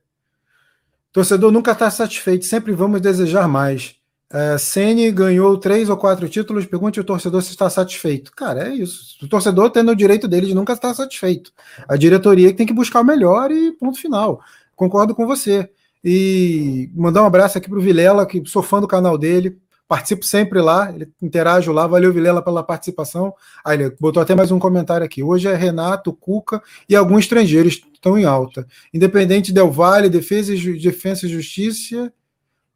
torcedor nunca está satisfeito, sempre vamos desejar mais. É, Sene ganhou três ou quatro títulos. Pergunte o torcedor se está satisfeito. Cara, é isso. O torcedor tendo o direito dele de nunca estar satisfeito. A diretoria tem que buscar o melhor e ponto final. Concordo com você. E mandar um abraço aqui para o Vilela, que sou fã do canal dele. Participo sempre lá, ele interajo lá. Valeu, Vilela, pela participação. Aí ele botou até mais um comentário aqui. Hoje é Renato, Cuca e alguns estrangeiros estão em alta. Independente Del Vale, Defesa e Justiça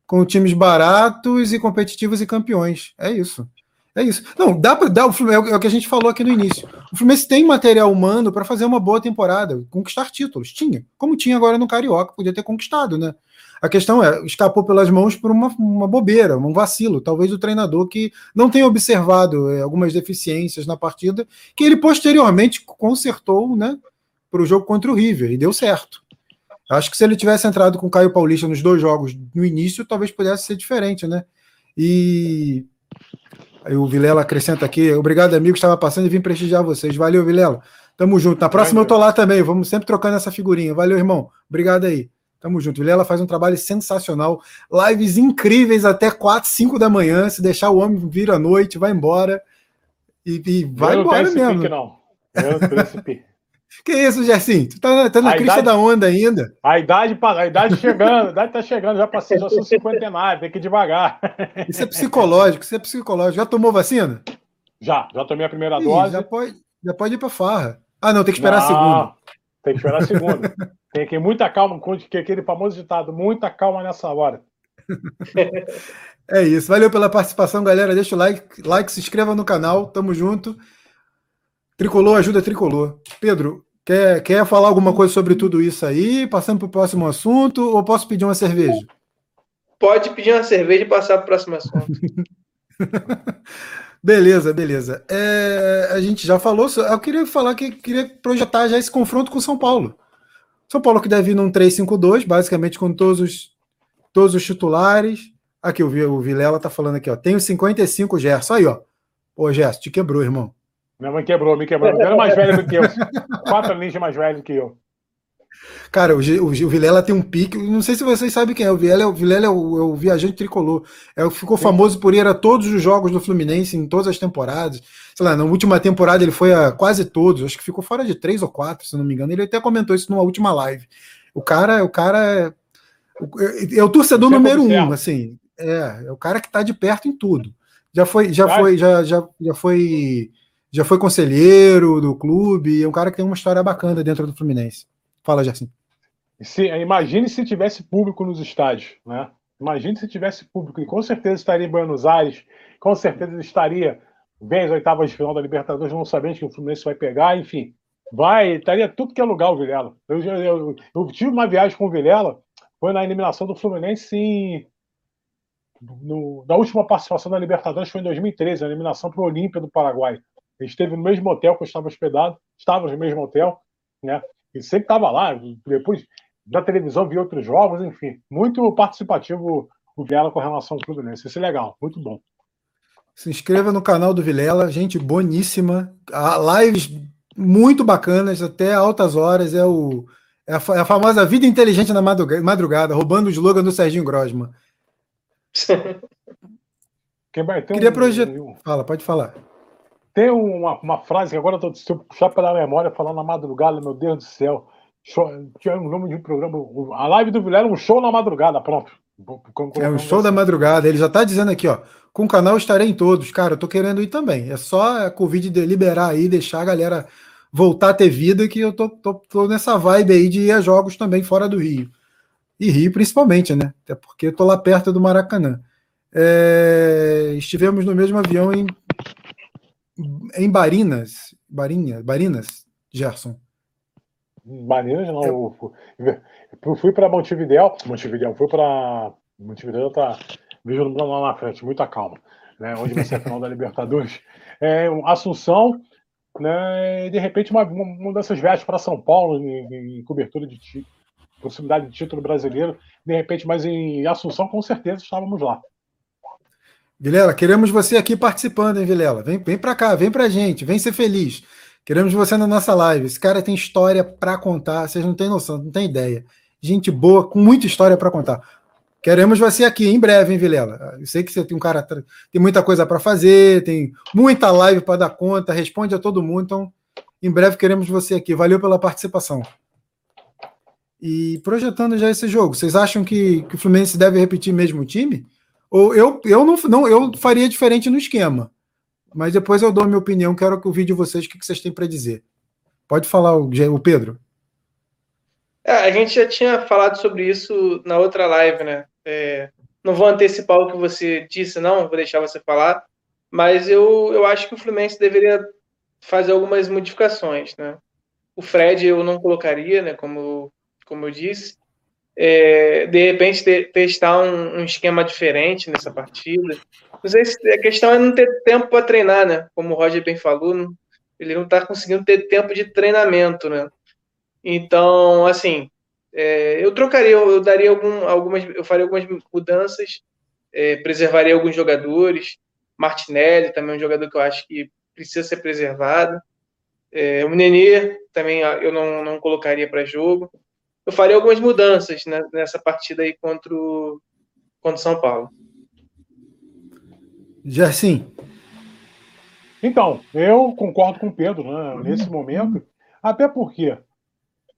com times baratos e competitivos e campeões. É isso. É isso. Não, dá para dar o Fluminense, é o que a gente falou aqui no início. O Fluminense tem material humano para fazer uma boa temporada, conquistar títulos. Tinha, como tinha agora no Carioca, podia ter conquistado, né? A questão é, escapou pelas mãos por uma, uma bobeira, um vacilo, talvez do treinador que não tenha observado é, algumas deficiências na partida, que ele posteriormente consertou, né, para o jogo contra o River, e deu certo. Acho que se ele tivesse entrado com o Caio Paulista nos dois jogos no início, talvez pudesse ser diferente, né? E Aí o Vilela acrescenta aqui, obrigado, amigo, estava passando e vim prestigiar vocês. Valeu, Vilela. Tamo junto. Na próxima eu tô lá também, vamos sempre trocando essa figurinha. Valeu, irmão. Obrigado aí. Tamo junto. Vilela faz um trabalho sensacional. Lives incríveis até 4, 5 da manhã. Se deixar o homem vir à noite, vai embora. E, e vai embora mesmo. Pique, não. Eu não que isso, Gersim? Tu tá, tá na a crista idade, da onda ainda. A idade, a idade chegando, a idade tá chegando, já passei, já sou 59, tem que ir devagar. Isso é psicológico, isso é psicológico. Já tomou vacina? Já, já tomei a primeira Ih, dose. Já pode, já pode ir pra farra. Ah, não, tem que esperar não, a segunda. Tem que esperar a segunda. tem que ir muita calma, que aquele famoso ditado, muita calma nessa hora. É isso. Valeu pela participação, galera. Deixa o like, like, se inscreva no canal. Tamo junto. Tricolor ajuda tricolor. Pedro, quer, quer falar alguma coisa sobre tudo isso aí? Passando para o próximo assunto ou posso pedir uma cerveja? Pode pedir uma cerveja e passar para o próximo assunto. beleza, beleza. É, a gente já falou. Eu queria falar que queria projetar já esse confronto com São Paulo. São Paulo que deve ir num 3-5-2, basicamente com todos os, todos os titulares. Aqui o, o Vilela tá falando aqui, ó. Tenho 55 Gerson. Aí, ó. Pô, Gerson, te quebrou, irmão. Minha mãe quebrou, me quebrou. Ela é mais velha do que eu. Quatro anos mais velho do que eu. Cara, o, o, o, Vilela tem um pique. Não sei se vocês sabem quem é. O Vilela, o Vilela é, o, é o viajante tricolor. É, ficou Sim. famoso por ir a todos os jogos do Fluminense em todas as temporadas. Sei lá, na última temporada ele foi a quase todos. Acho que ficou fora de três ou quatro, se não me engano. Ele até comentou isso numa última live. O cara, o cara é, é o torcedor número um, assim. É, é o cara que tá de perto em tudo. Já foi, já foi, já, já, já foi já foi conselheiro do clube, é um cara que tem uma história bacana dentro do Fluminense. Fala, Gerson. Se, imagine se tivesse público nos estádios, né? Imagine se tivesse público, e com certeza estaria em Buenos Aires, com certeza estaria bem as oitavas de final da Libertadores, não sabendo que o Fluminense vai pegar, enfim. Vai, estaria tudo que é lugar o Vilela. Eu, eu, eu, eu, tive uma viagem com o Vilela, foi na eliminação do Fluminense em, no, na última participação da Libertadores, foi em 2013, a eliminação para o Olímpia do Paraguai. Ele esteve no mesmo hotel que eu estava hospedado, estava no mesmo hotel, né? E sempre estava lá. Depois da televisão vi outros jogos, enfim, muito participativo o Vilela com relação ao Fluminense. Isso é legal, muito bom. Se inscreva no canal do Vilela, gente boníssima. Lives muito bacanas, até altas horas. É, o, é, a, é famosa vida inteligente na madrugada, roubando o slogan do Serginho Grosma. Queria um, projetar. Fala, pode falar. Tem uma, uma frase que agora eu estou se eu puxar pela memória, falando na madrugada, meu Deus do céu. Show, tinha um nome de um programa. A live do Vilela um show na madrugada, pronto. É um show da madrugada. Ele já está dizendo aqui, ó. Com o canal estarei em todos. Cara, eu tô querendo ir também. É só a Covid liberar aí, deixar a galera voltar a ter vida, que eu tô, tô, tô, nessa vibe aí de ir a jogos também fora do Rio. E Rio principalmente, né? Até porque eu tô lá perto do Maracanã. É... Estivemos no mesmo avião em em Barinas, Barinha, Barinas, Gerson. Barinas não, eu, eu fui para Montevidéu, Montevidéu, fui para Montevidéu tá vejo lá na frente, muita calma, né? Onde vai ser a final da Libertadores, é, Assunção, né? E de repente uma, uma dessas viagens para São Paulo em, em cobertura de possibilidade de título brasileiro, de repente, mas em Assunção com certeza estávamos lá. Vilela, queremos você aqui participando, hein, Vilela? Vem, vem para cá, vem pra gente, vem ser feliz. Queremos você na nossa live. Esse cara tem história para contar, vocês não têm noção, não têm ideia. Gente boa, com muita história para contar. Queremos você aqui em breve, hein, Vilela? Eu sei que você tem um cara, tem muita coisa para fazer, tem muita live para dar conta, responde a todo mundo, então em breve queremos você aqui. Valeu pela participação. E projetando já esse jogo, vocês acham que, que o Fluminense deve repetir mesmo o time? Ou eu, eu não, não eu faria diferente no esquema. Mas depois eu dou a minha opinião, quero que o de vocês, o que vocês têm para dizer. Pode falar, o, o Pedro. É, a gente já tinha falado sobre isso na outra live, né? É, não vou antecipar o que você disse, não, vou deixar você falar. mas eu, eu acho que o Fluminense deveria fazer algumas modificações, né? O Fred eu não colocaria, né? Como, como eu disse. É, de repente te, testar um, um, esquema diferente nessa partida. Não sei se a questão é não ter tempo para treinar, né? Como o Roger bem falou, não, ele não está conseguindo ter tempo de treinamento, né? Então, assim, é, eu trocaria, eu, eu daria algum, algumas, eu faria algumas mudanças, é, preservaria alguns jogadores. Martinelli também é um jogador que eu acho que precisa ser preservado. É, o Nenê também eu não, não colocaria para jogo. Eu faria algumas mudanças nessa partida aí contra o, contra o São Paulo. Gersim. Então, eu concordo com o Pedro né, nesse momento, até porque,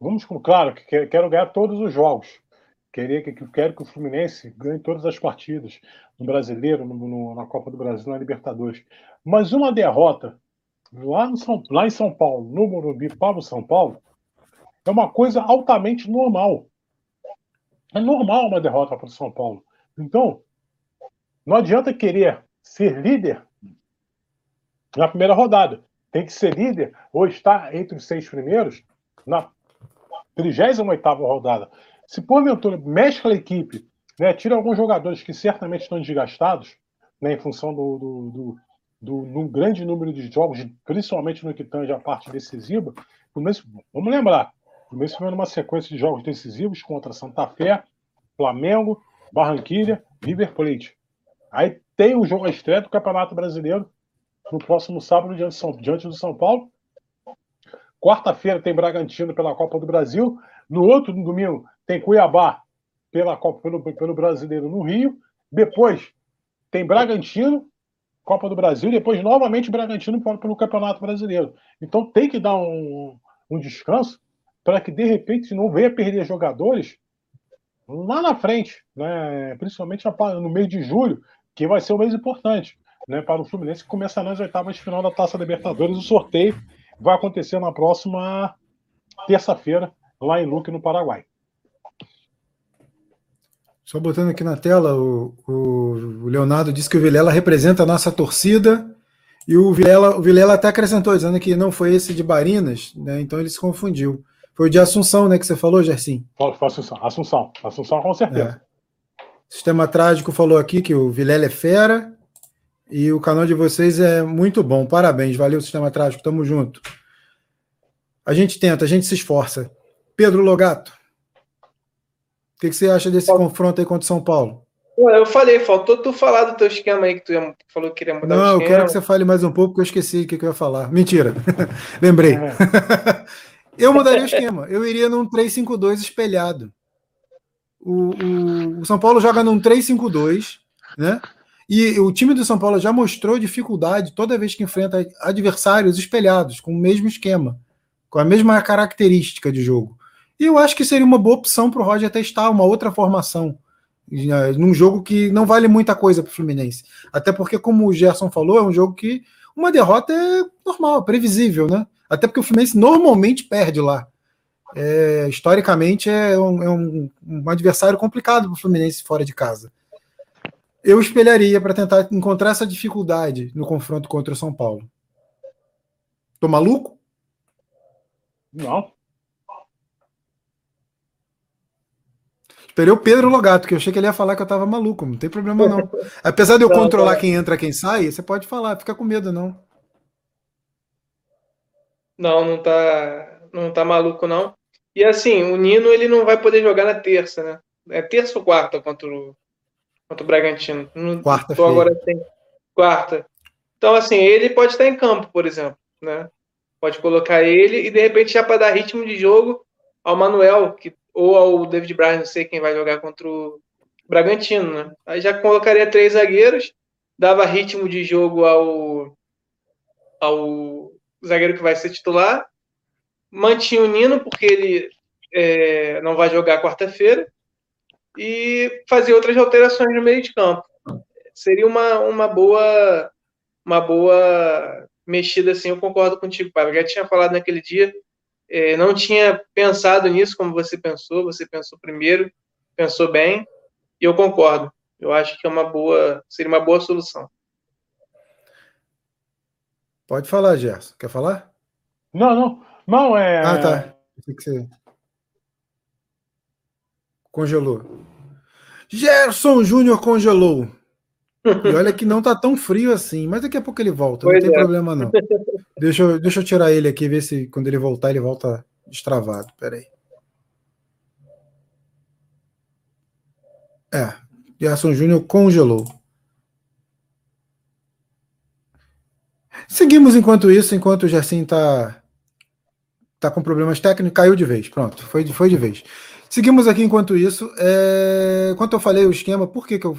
vamos com claro que quero ganhar todos os jogos. Queria que, quero que o Fluminense ganhe todas as partidas no Brasileiro, no, no, na Copa do Brasil, na Libertadores. Mas uma derrota lá, no São, lá em São Paulo, no Morumbi para o São Paulo, é uma coisa altamente normal. É normal uma derrota para o São Paulo. Então, não adianta querer ser líder na primeira rodada. Tem que ser líder ou estar entre os seis primeiros na 38 rodada. Se porventura mescla a equipe, né, tira alguns jogadores que certamente estão desgastados, né, em função do, do, do, do, grande número de jogos, principalmente no que tange a parte decisiva, vamos lembrar, o Fluminense foi numa sequência de jogos decisivos contra Santa Fé, Flamengo, Barranquilha, River Plate. Aí tem o jogo estreia do Campeonato Brasileiro no próximo sábado diante, São, diante do São Paulo. Quarta-feira tem Bragantino pela Copa do Brasil. No outro no domingo tem Cuiabá pela Copa, pelo, pelo Brasileiro no Rio. Depois tem Bragantino, Copa do Brasil, depois novamente Bragantino pelo Campeonato Brasileiro. Então tem que dar um, um descanso para que de repente não venha perder jogadores lá na frente, né? principalmente no mês de julho, que vai ser um mês importante né? para o Fluminense, que começa nas oitavas de final da Taça Libertadores. O sorteio vai acontecer na próxima terça-feira, lá em Luque, no Paraguai. Só botando aqui na tela, o, o Leonardo disse que o Vilela representa a nossa torcida. E o Vilela, o Vilela até acrescentou, dizendo que não foi esse de Barinas, né? Então ele se confundiu. Foi o de Assunção, né, que você falou, Gersim? Foi Assunção, Assunção, Assunção com certeza. É. Sistema Trágico falou aqui que o Vilela é fera e o canal de vocês é muito bom. Parabéns, valeu, Sistema Trágico, tamo junto. A gente tenta, a gente se esforça. Pedro Logato, o que, que você acha desse confronto aí contra o São Paulo? Eu falei, faltou tu falar do teu esquema aí que tu falou que queria mudar Não, eu quero que você fale mais um pouco, porque eu esqueci o que, que eu ia falar. Mentira. Lembrei. É. eu mudaria o esquema. Eu iria num 3-5-2 espelhado. O, o, o, São Paulo joga num 3-5-2, né? E o time do São Paulo já mostrou dificuldade toda vez que enfrenta adversários espelhados, com o mesmo esquema, com a mesma característica de jogo. E eu acho que seria uma boa opção para o Roger testar uma outra formação num jogo que não vale muita coisa para o Fluminense. Até porque, como o Gerson falou, é um jogo que uma derrota é normal, previsível, né? Até porque o Fluminense normalmente perde lá. É, historicamente é, um, é um, um, adversário complicado para o Fluminense fora de casa. Eu espelharia para tentar encontrar essa dificuldade no confronto contra o São Paulo. Tô maluco? Não. Esperei o Pedro Logato, que eu achei que ele ia falar que eu tava maluco. Não tem problema, não. Apesar de eu controlar não. quem entra quem sai, você pode falar, fica com medo, não. Não, não tá, não tá maluco, não. E assim, o Nino ele não vai poder jogar na terça, né? É terça ou quarta contra o, contra o Bragantino? quarta. Então agora tem quarta. Então, assim, ele pode estar em campo, por exemplo, né? Pode colocar ele e de repente já para dar ritmo de jogo ao Manuel, que ou ao David Braz, não sei quem vai jogar contra o Bragantino, né? Aí já colocaria três zagueiros, dava ritmo de jogo ao, ao zagueiro que vai ser titular, mantinha o Nino, porque ele é, não vai jogar quarta-feira, e fazia outras alterações no meio de campo. Seria uma, uma boa uma boa mexida, assim, eu concordo contigo, Pablo. Já tinha falado naquele dia é, não tinha pensado nisso como você pensou, você pensou primeiro, pensou bem, e eu concordo. Eu acho que é uma boa, seria uma boa solução. Pode falar, Gerson. Quer falar? Não, não. Não, é. Ah, tá. que você... Congelou. Gerson Júnior congelou. E olha que não tá tão frio assim, mas daqui a pouco ele volta, pois não tem é. problema não. Deixa eu, deixa eu tirar ele aqui, ver se quando ele voltar ele volta destravado. Peraí. É, Gerson Júnior congelou. Seguimos enquanto isso, enquanto o Gerson tá, tá com problemas técnicos, caiu de vez. Pronto, foi, foi de vez. Seguimos aqui enquanto isso. É... Eu falei o esquema, por que, que eu.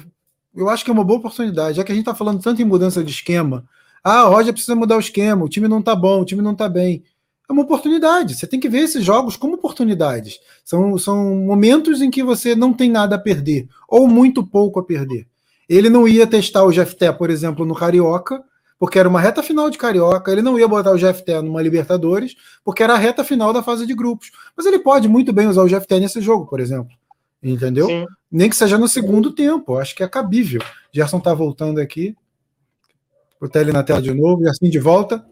Eu acho que é uma boa oportunidade, já que a gente está falando tanto em mudança de esquema. Ah, o Roger precisa mudar o esquema, o time não está bom, o time não está bem. É uma oportunidade. Você tem que ver esses jogos como oportunidades. São, são momentos em que você não tem nada a perder, ou muito pouco a perder. Ele não ia testar o GFT, por exemplo, no Carioca, porque era uma reta final de Carioca, ele não ia botar o GFT numa Libertadores, porque era a reta final da fase de grupos. Mas ele pode muito bem usar o GFT nesse jogo, por exemplo. Entendeu? Sim. Nem que seja no segundo tempo, acho que é cabível. Gerson tá voltando aqui. Botar ele na tela de novo, e assim de volta.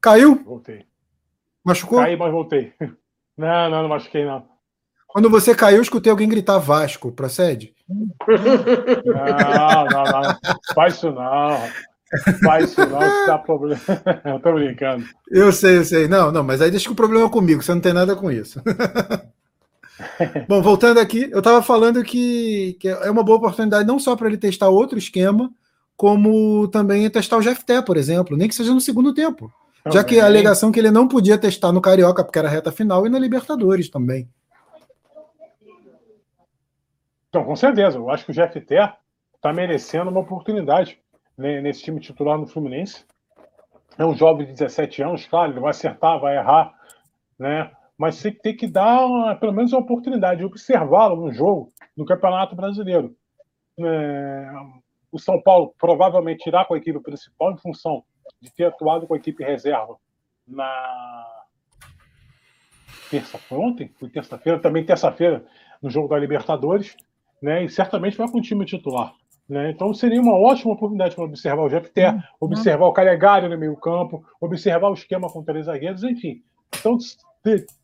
Caiu? Voltei. Machucou? Caí, mas voltei. Não, não, não machuquei, não. Quando você caiu, eu escutei alguém gritar Vasco. Procede? Não, não, não. Faz isso não. Faz isso não, que dá problema. Eu tô brincando. Eu sei, eu sei. Não, não, mas aí deixa que o problema é comigo, você não tem nada com isso. Bom, voltando aqui, eu estava falando que, que, é uma boa oportunidade não só para ele testar outro esquema, como também testar o GFT, por exemplo, nem que seja no segundo tempo. Também. Já que a alegação que ele não podia testar no Carioca, porque era reta final, e na Libertadores também. Então, com certeza, eu acho que o GFT está merecendo uma oportunidade nesse time titular no Fluminense. É um jovem de 17 anos, claro, ele vai acertar, vai errar, né? Mas você tem que dar uma, pelo menos uma oportunidade de observá-lo no jogo no Campeonato Brasileiro. É, o São Paulo provavelmente irá com a equipe principal em função de ter atuado com a equipe reserva na terça ontem, foi terça-feira, também terça-feira no jogo da Libertadores, né? E certamente vai com o time titular. Né? Então seria uma ótima oportunidade para observar o Jefté, uhum. observar o Calegari no meio campo, observar o esquema com três zagueiros, enfim. Então,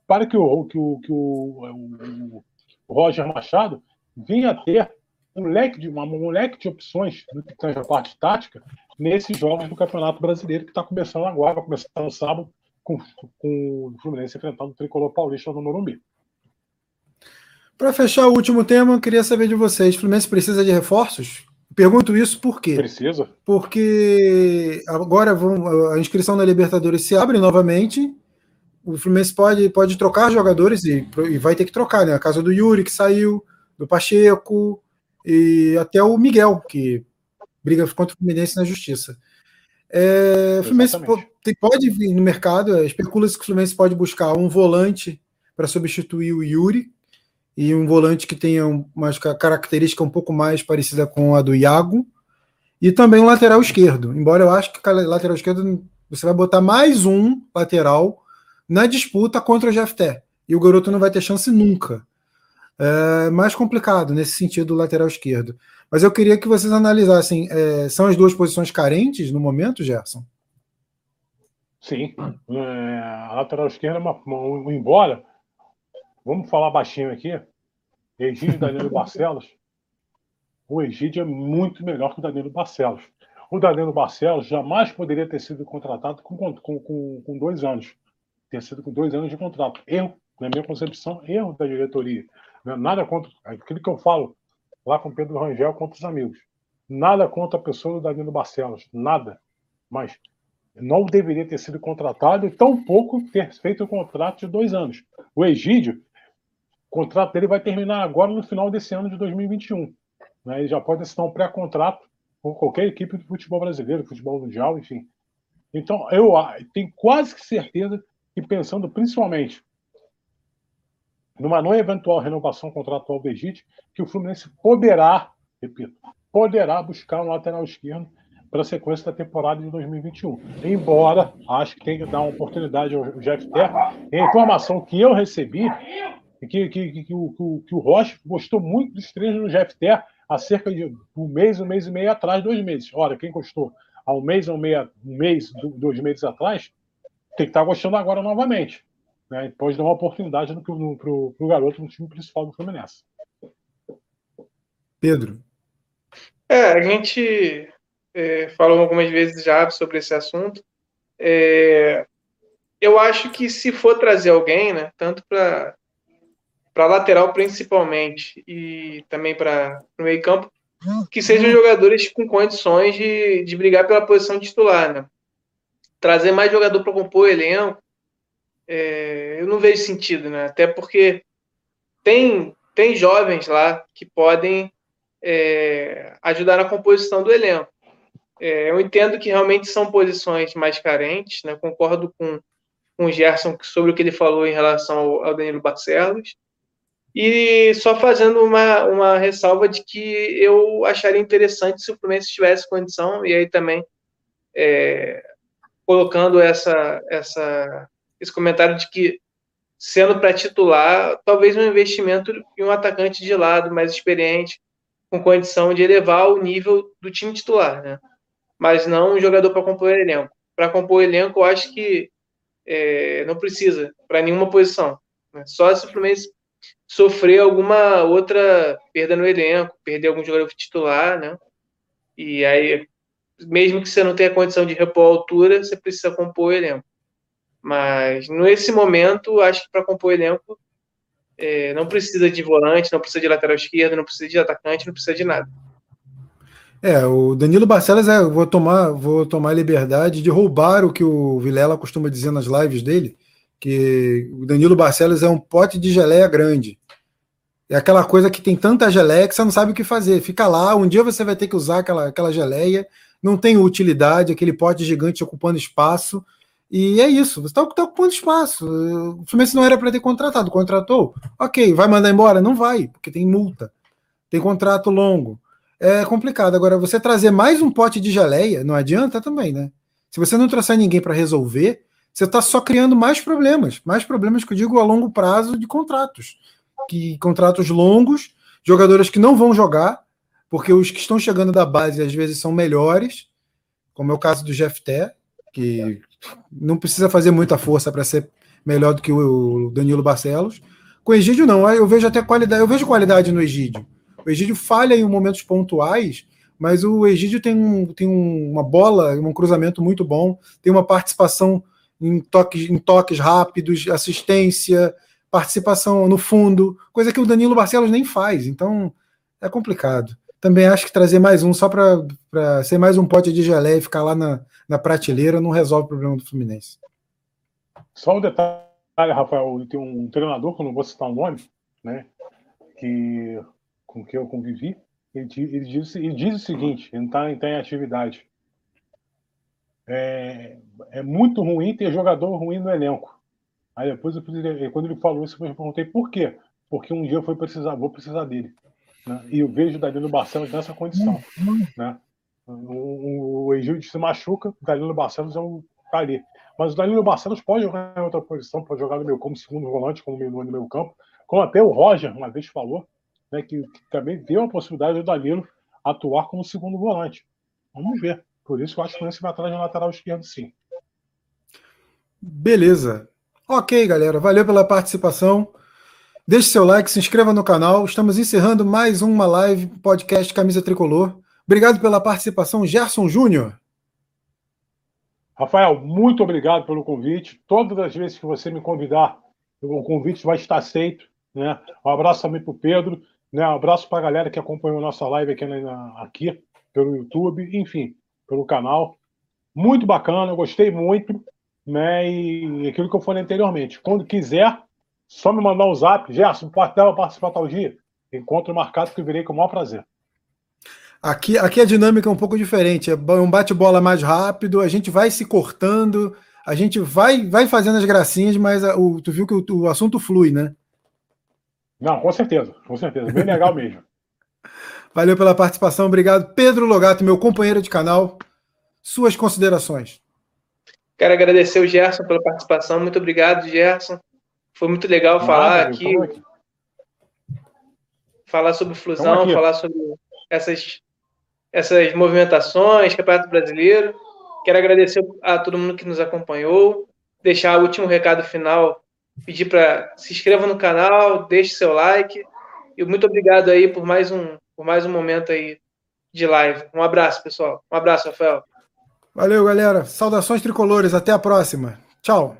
para que o, que o, que o, o Roger Machado venha a ter um leque de, uma, um leque de opções no que tange a parte tática nesses jogos do Campeonato Brasileiro que está começando agora, vai começar no sábado com, com o Fluminense enfrentando o Tricolor Paulista no Morumbi. Para fechar o último tema, eu queria saber de vocês: o Fluminense precisa de reforços? Pergunto isso por quê? Precisa. Porque agora vão, a inscrição na Libertadores se abre novamente. O Fluminense pode, pode trocar jogadores e, e vai ter que trocar, né? A casa do Yuri, que saiu, do Pacheco, e até o Miguel, que briga contra o Fluminense na justiça. É, o Fluminense pode, pode vir no mercado, é, especula-se que o Fluminense pode buscar um volante para substituir o Yuri, e um volante que tenha uma característica um pouco mais parecida com a do Iago, e também um lateral esquerdo. Embora eu acho que lateral esquerdo você vai botar mais um lateral na disputa contra o GFT. E o garoto não vai ter chance nunca. É mais complicado nesse sentido do lateral esquerdo. Mas eu queria que vocês analisassem: é, são as duas posições carentes no momento, Gerson? Sim. É, a lateral esquerda, uma, uma, embora Vamos falar baixinho aqui. Egídio e Danilo Barcelos. O Egídio é muito melhor que o Danilo Barcelos. O Danilo Barcelos jamais poderia ter sido contratado com, com, com, com dois anos. Ter sido com dois anos de contrato. Erro, na minha concepção, erro da diretoria. Nada contra aquilo que eu falo lá com o Pedro Rangel contra os amigos. Nada contra a pessoa do Danilo Barcelos. Nada. Mas não deveria ter sido contratado e tão pouco ter feito o contrato de dois anos. O Egídio o contrato dele vai terminar agora no final desse ano de 2021. Né? Ele já pode assinar um pré-contrato com qualquer equipe do futebol brasileiro, futebol mundial, enfim. Então, eu tenho quase que certeza que, pensando principalmente numa não eventual renovação contratual do Egito, que o Fluminense poderá, repito, poderá buscar um lateral esquerdo para a sequência da temporada de 2021. Embora acho que tem que dar uma oportunidade ao Jeff Terra. a informação que eu recebi que, que, que, que, o, que o Rocha gostou muito dos treinos do GFT há cerca de um mês, um mês e meio atrás, dois meses. Olha, quem gostou? há um mês, um, meia, um mês, dois meses atrás, tem que estar tá gostando agora novamente. Né? Pode dar uma oportunidade para o garoto no time principal do Fluminense. Pedro. É, a gente é, falou algumas vezes já sobre esse assunto. É, eu acho que se for trazer alguém, né, tanto para para lateral principalmente e também para o meio campo, que sejam jogadores com condições de, de brigar pela posição titular, né? Trazer mais jogador para compor o elenco, é, eu não vejo sentido, né? Até porque tem, tem jovens lá que podem é, ajudar na composição do elenco. É, eu entendo que realmente são posições mais carentes, né? Concordo com, com o Gerson sobre o que ele falou em relação ao, ao Danilo Barcelos. E só fazendo uma, uma ressalva de que eu acharia interessante se o Fluminense tivesse condição, e aí também é, colocando essa, essa, esse comentário de que, sendo para titular, talvez um investimento em um atacante de lado mais experiente, com condição de elevar o nível do time titular, né? mas não um jogador para compor elenco. Para compor elenco, eu acho que é, não precisa para nenhuma posição. Né? Só se o Fluminense sofrer alguma outra perda no elenco, perder algum jogador titular, né? E aí, mesmo que você não tenha condição de repor a altura, você precisa compor o elenco. Mas nesse momento, acho que para compor o elenco é, não precisa de volante, não precisa de lateral esquerdo, não precisa de atacante, não precisa de nada. É, o Danilo Barcelos, é, vou tomar, vou tomar liberdade de roubar o que o Vilela costuma dizer nas lives dele, que o Danilo Barcelos é um pote de geleia grande. É aquela coisa que tem tanta geleia que você não sabe o que fazer. Fica lá, um dia você vai ter que usar aquela, aquela geleia, não tem utilidade, aquele pote gigante ocupando espaço. E é isso, você está tá ocupando espaço. O Fluminense não era para ter contratado, contratou. Ok, vai mandar embora? Não vai, porque tem multa, tem contrato longo. É complicado. Agora, você trazer mais um pote de geleia, não adianta também, né? Se você não trouxer ninguém para resolver, você está só criando mais problemas, mais problemas que eu digo a longo prazo de contratos, que contratos longos, jogadores que não vão jogar, porque os que estão chegando da base às vezes são melhores, como é o caso do GFT, que não precisa fazer muita força para ser melhor do que o Danilo Barcelos. Com o Egídio não, eu vejo até qualidade, eu vejo qualidade no Egídio. O Egídio falha em momentos pontuais, mas o Egídio tem, um, tem uma bola, um cruzamento muito bom, tem uma participação em toques, em toques rápidos, assistência, participação no fundo, coisa que o Danilo Barcelos nem faz. Então é complicado. Também acho que trazer mais um só para ser mais um pote de geleia e ficar lá na, na prateleira não resolve o problema do Fluminense. Só um detalhe, Rafael, tem um treinador, que eu não vou citar o nome, né, que, com que eu convivi, ele, ele, diz, ele diz o seguinte, ele está tá em atividade é, é muito ruim ter jogador ruim no elenco. Aí depois, eu, quando ele falou isso, eu perguntei por quê? Porque um dia eu precisar, vou precisar dele. Né? E eu vejo o Danilo Barcelos nessa condição. Né? O, o Egílio se machuca, o Danilo Barcelos é um tá ali. Mas o Danilo Barcelos pode jogar em outra posição, pode jogar no meu como segundo volante, como no meu campo, como até o Roger uma vez falou, né, que, que também deu a possibilidade do Danilo atuar como segundo volante. Vamos ver. Por isso eu acho que o Fluminense vai atrás de lateral esquerdo, sim. Beleza. Ok, galera. Valeu pela participação. Deixe seu like, se inscreva no canal. Estamos encerrando mais uma live podcast Camisa Tricolor. Obrigado pela participação, Gerson Júnior. Rafael, muito obrigado pelo convite. Todas as vezes que você me convidar, o convite vai estar aceito. Né? Um abraço também para o Pedro. Né? Um abraço para a galera que acompanhou nossa live aqui, aqui pelo YouTube. Enfim, pelo canal. Muito bacana, eu gostei muito. Né? E aquilo que eu falei anteriormente. Quando quiser, só me mandar um zap. Gerson, pode participar tal dia? Encontro marcado que eu virei com o maior prazer. Aqui, aqui a dinâmica é um pouco diferente. É um bate-bola mais rápido, a gente vai se cortando, a gente vai, vai fazendo as gracinhas, mas a, o, tu viu que o, o assunto flui, né? Não, com certeza, com certeza. Bem legal mesmo. Valeu pela participação, obrigado. Pedro Logato, meu companheiro de canal, suas considerações. Quero agradecer o Gerson pela participação, muito obrigado, Gerson. Foi muito legal falar aqui, falar sobre fusão, falar sobre essas essas movimentações, Campeonato Brasileiro. Quero agradecer a todo mundo que nos acompanhou, deixar o último recado final, pedir para se inscreva no canal, deixe seu like e muito obrigado aí por mais um por mais um momento aí de live. Um abraço, pessoal. Um abraço, Rafael. Valeu, galera. Saudações tricolores. Até a próxima. Tchau.